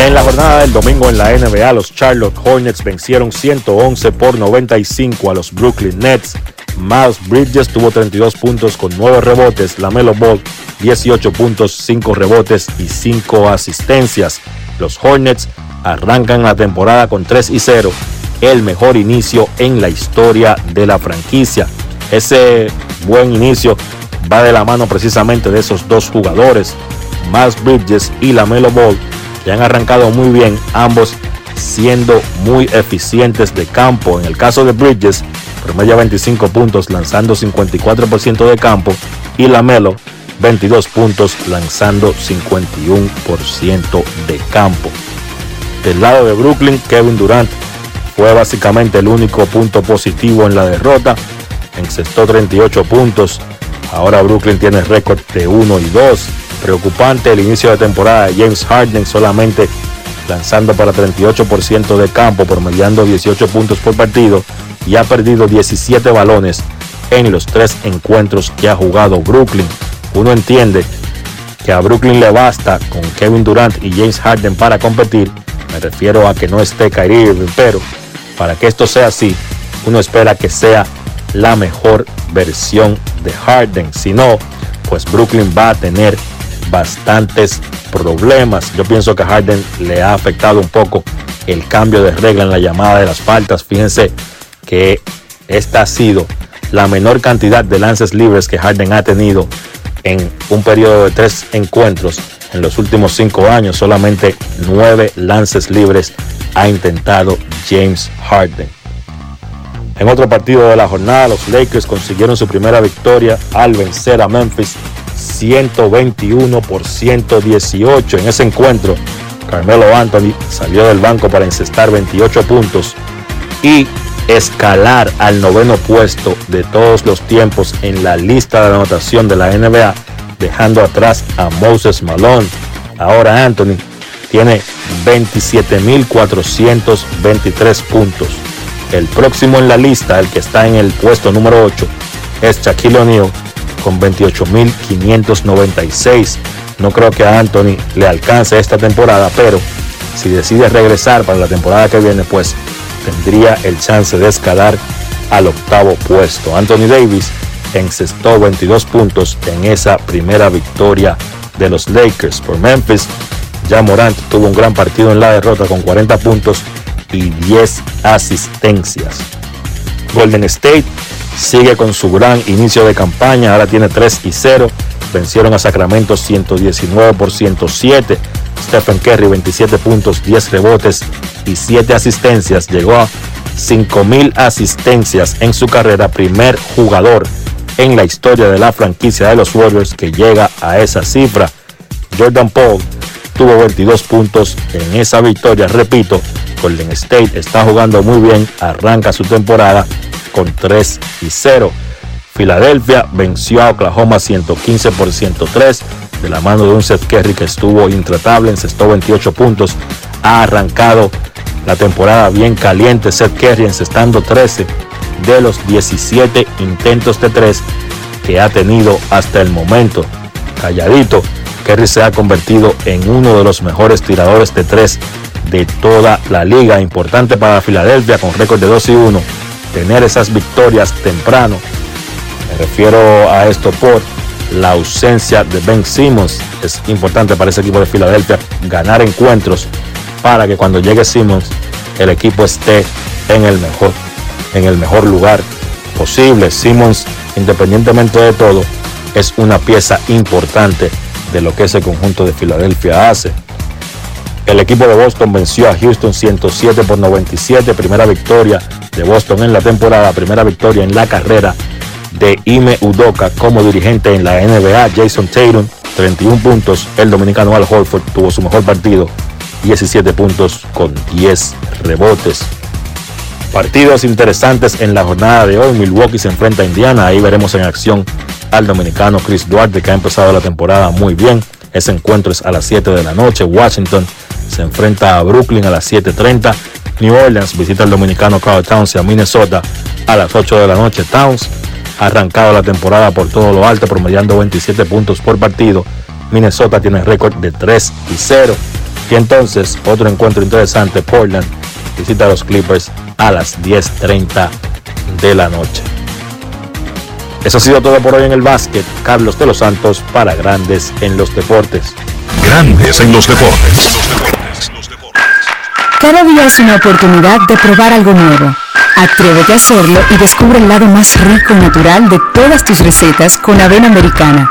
En la jornada del domingo en la NBA, los Charlotte Hornets vencieron 111 por 95 a los Brooklyn Nets. Miles Bridges tuvo 32 puntos con 9 rebotes. Lamelo Ball 18 puntos, 5 rebotes y 5 asistencias. Los Hornets arrancan la temporada con 3 y 0 el mejor inicio en la historia de la franquicia. Ese buen inicio va de la mano precisamente de esos dos jugadores, Miles Bridges y Lamelo Ball, que han arrancado muy bien, ambos siendo muy eficientes de campo. En el caso de Bridges, promedia 25 puntos lanzando 54% de campo y Lamelo 22 puntos lanzando 51% de campo. Del lado de Brooklyn, Kevin Durant fue básicamente el único punto positivo en la derrota. Encestó 38 puntos. Ahora Brooklyn tiene récord de 1 y 2. Preocupante el inicio de temporada de James Harden solamente lanzando para 38% de campo, promediando 18 puntos por partido y ha perdido 17 balones en los tres encuentros que ha jugado Brooklyn. Uno entiende que a Brooklyn le basta con Kevin Durant y James Harden para competir. Me refiero a que no esté Kyrie pero para que esto sea así, uno espera que sea la mejor versión de Harden. Si no, pues Brooklyn va a tener bastantes problemas. Yo pienso que a Harden le ha afectado un poco el cambio de regla en la llamada de las faltas. Fíjense que esta ha sido la menor cantidad de lances libres que Harden ha tenido en un periodo de tres encuentros en los últimos cinco años. Solamente nueve lances libres ha intentado James Harden. En otro partido de la jornada, los Lakers consiguieron su primera victoria al vencer a Memphis 121 por 118. En ese encuentro, Carmelo Anthony salió del banco para encestar 28 puntos y escalar al noveno puesto de todos los tiempos en la lista de anotación de la NBA, dejando atrás a Moses Malone. Ahora Anthony tiene 27.423 puntos. El próximo en la lista, el que está en el puesto número 8, es Shaquille O'Neal con 28.596. No creo que a Anthony le alcance esta temporada, pero si decide regresar para la temporada que viene, pues tendría el chance de escalar al octavo puesto. Anthony Davis encestó 22 puntos en esa primera victoria de los Lakers por Memphis. Ya Morant tuvo un gran partido en la derrota con 40 puntos y 10 asistencias. Golden State sigue con su gran inicio de campaña, ahora tiene 3 y 0. Vencieron a Sacramento 119 por 107. Stephen Curry 27 puntos, 10 rebotes y 7 asistencias. Llegó a 5.000 asistencias en su carrera, primer jugador en la historia de la franquicia de los Warriors que llega a esa cifra. Jordan Paul tuvo 22 puntos en esa victoria. Repito, Golden State está jugando muy bien, arranca su temporada con 3 y 0. Filadelfia venció a Oklahoma 115 por 103 de la mano de un Seth Kerry que estuvo intratable, encestó 28 puntos, ha arrancado la temporada bien caliente. Seth Curry encestando 13 de los 17 intentos de 3 que ha tenido hasta el momento. Calladito, Kerry se ha convertido en uno de los mejores tiradores de 3 de toda la liga. Importante para Filadelfia con récord de 2 y 1. Tener esas victorias temprano. Me refiero a esto por la ausencia de Ben Simmons. Es importante para ese equipo de Filadelfia ganar encuentros para que cuando llegue Simmons el equipo esté en el mejor, en el mejor lugar posible. Simmons, independientemente de todo, es una pieza importante de lo que ese conjunto de Filadelfia hace. El equipo de Boston venció a Houston 107 por 97, primera victoria de Boston en la temporada, primera victoria en la carrera de Ime Udoka como dirigente en la NBA. Jason Tatum, 31 puntos. El dominicano Al Horford tuvo su mejor partido, 17 puntos con 10 rebotes. Partidos interesantes en la jornada de hoy. Milwaukee se enfrenta a Indiana. Ahí veremos en acción al dominicano Chris Duarte, que ha empezado la temporada muy bien. Ese encuentro es a las 7 de la noche. Washington se enfrenta a Brooklyn a las 7.30. New Orleans visita al dominicano Carl Towns a Minnesota a las 8 de la noche. Towns ha arrancado la temporada por todo lo alto, promediando 27 puntos por partido. Minnesota tiene récord de 3 y 0. Y entonces, otro encuentro interesante, Portland visita a los Clippers a las 10.30 de la noche. Eso ha sido todo por hoy en el básquet. Carlos de los Santos para Grandes en los Deportes. Grandes en los Deportes. Cada día es una oportunidad de probar algo nuevo. Atrévete a hacerlo y descubre el lado más rico y natural de todas tus recetas con avena americana.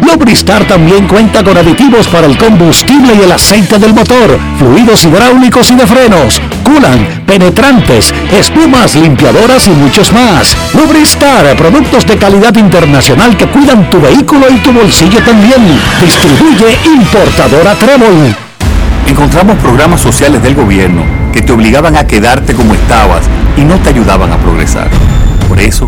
Lubristar también cuenta con aditivos para el combustible y el aceite del motor fluidos hidráulicos y de frenos, culan, penetrantes, espumas, limpiadoras y muchos más. Lubristar, productos de calidad internacional que cuidan tu vehículo y tu bolsillo también. Distribuye importadora Trébol. Encontramos programas sociales del gobierno que te obligaban a quedarte como estabas y no te ayudaban a progresar. Por eso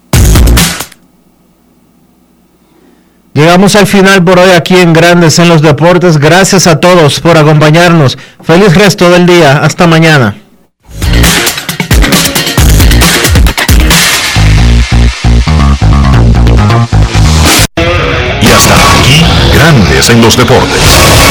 Llegamos al final por hoy aquí en Grandes en los Deportes. Gracias a todos por acompañarnos. Feliz resto del día. Hasta mañana. Grandes en los deportes.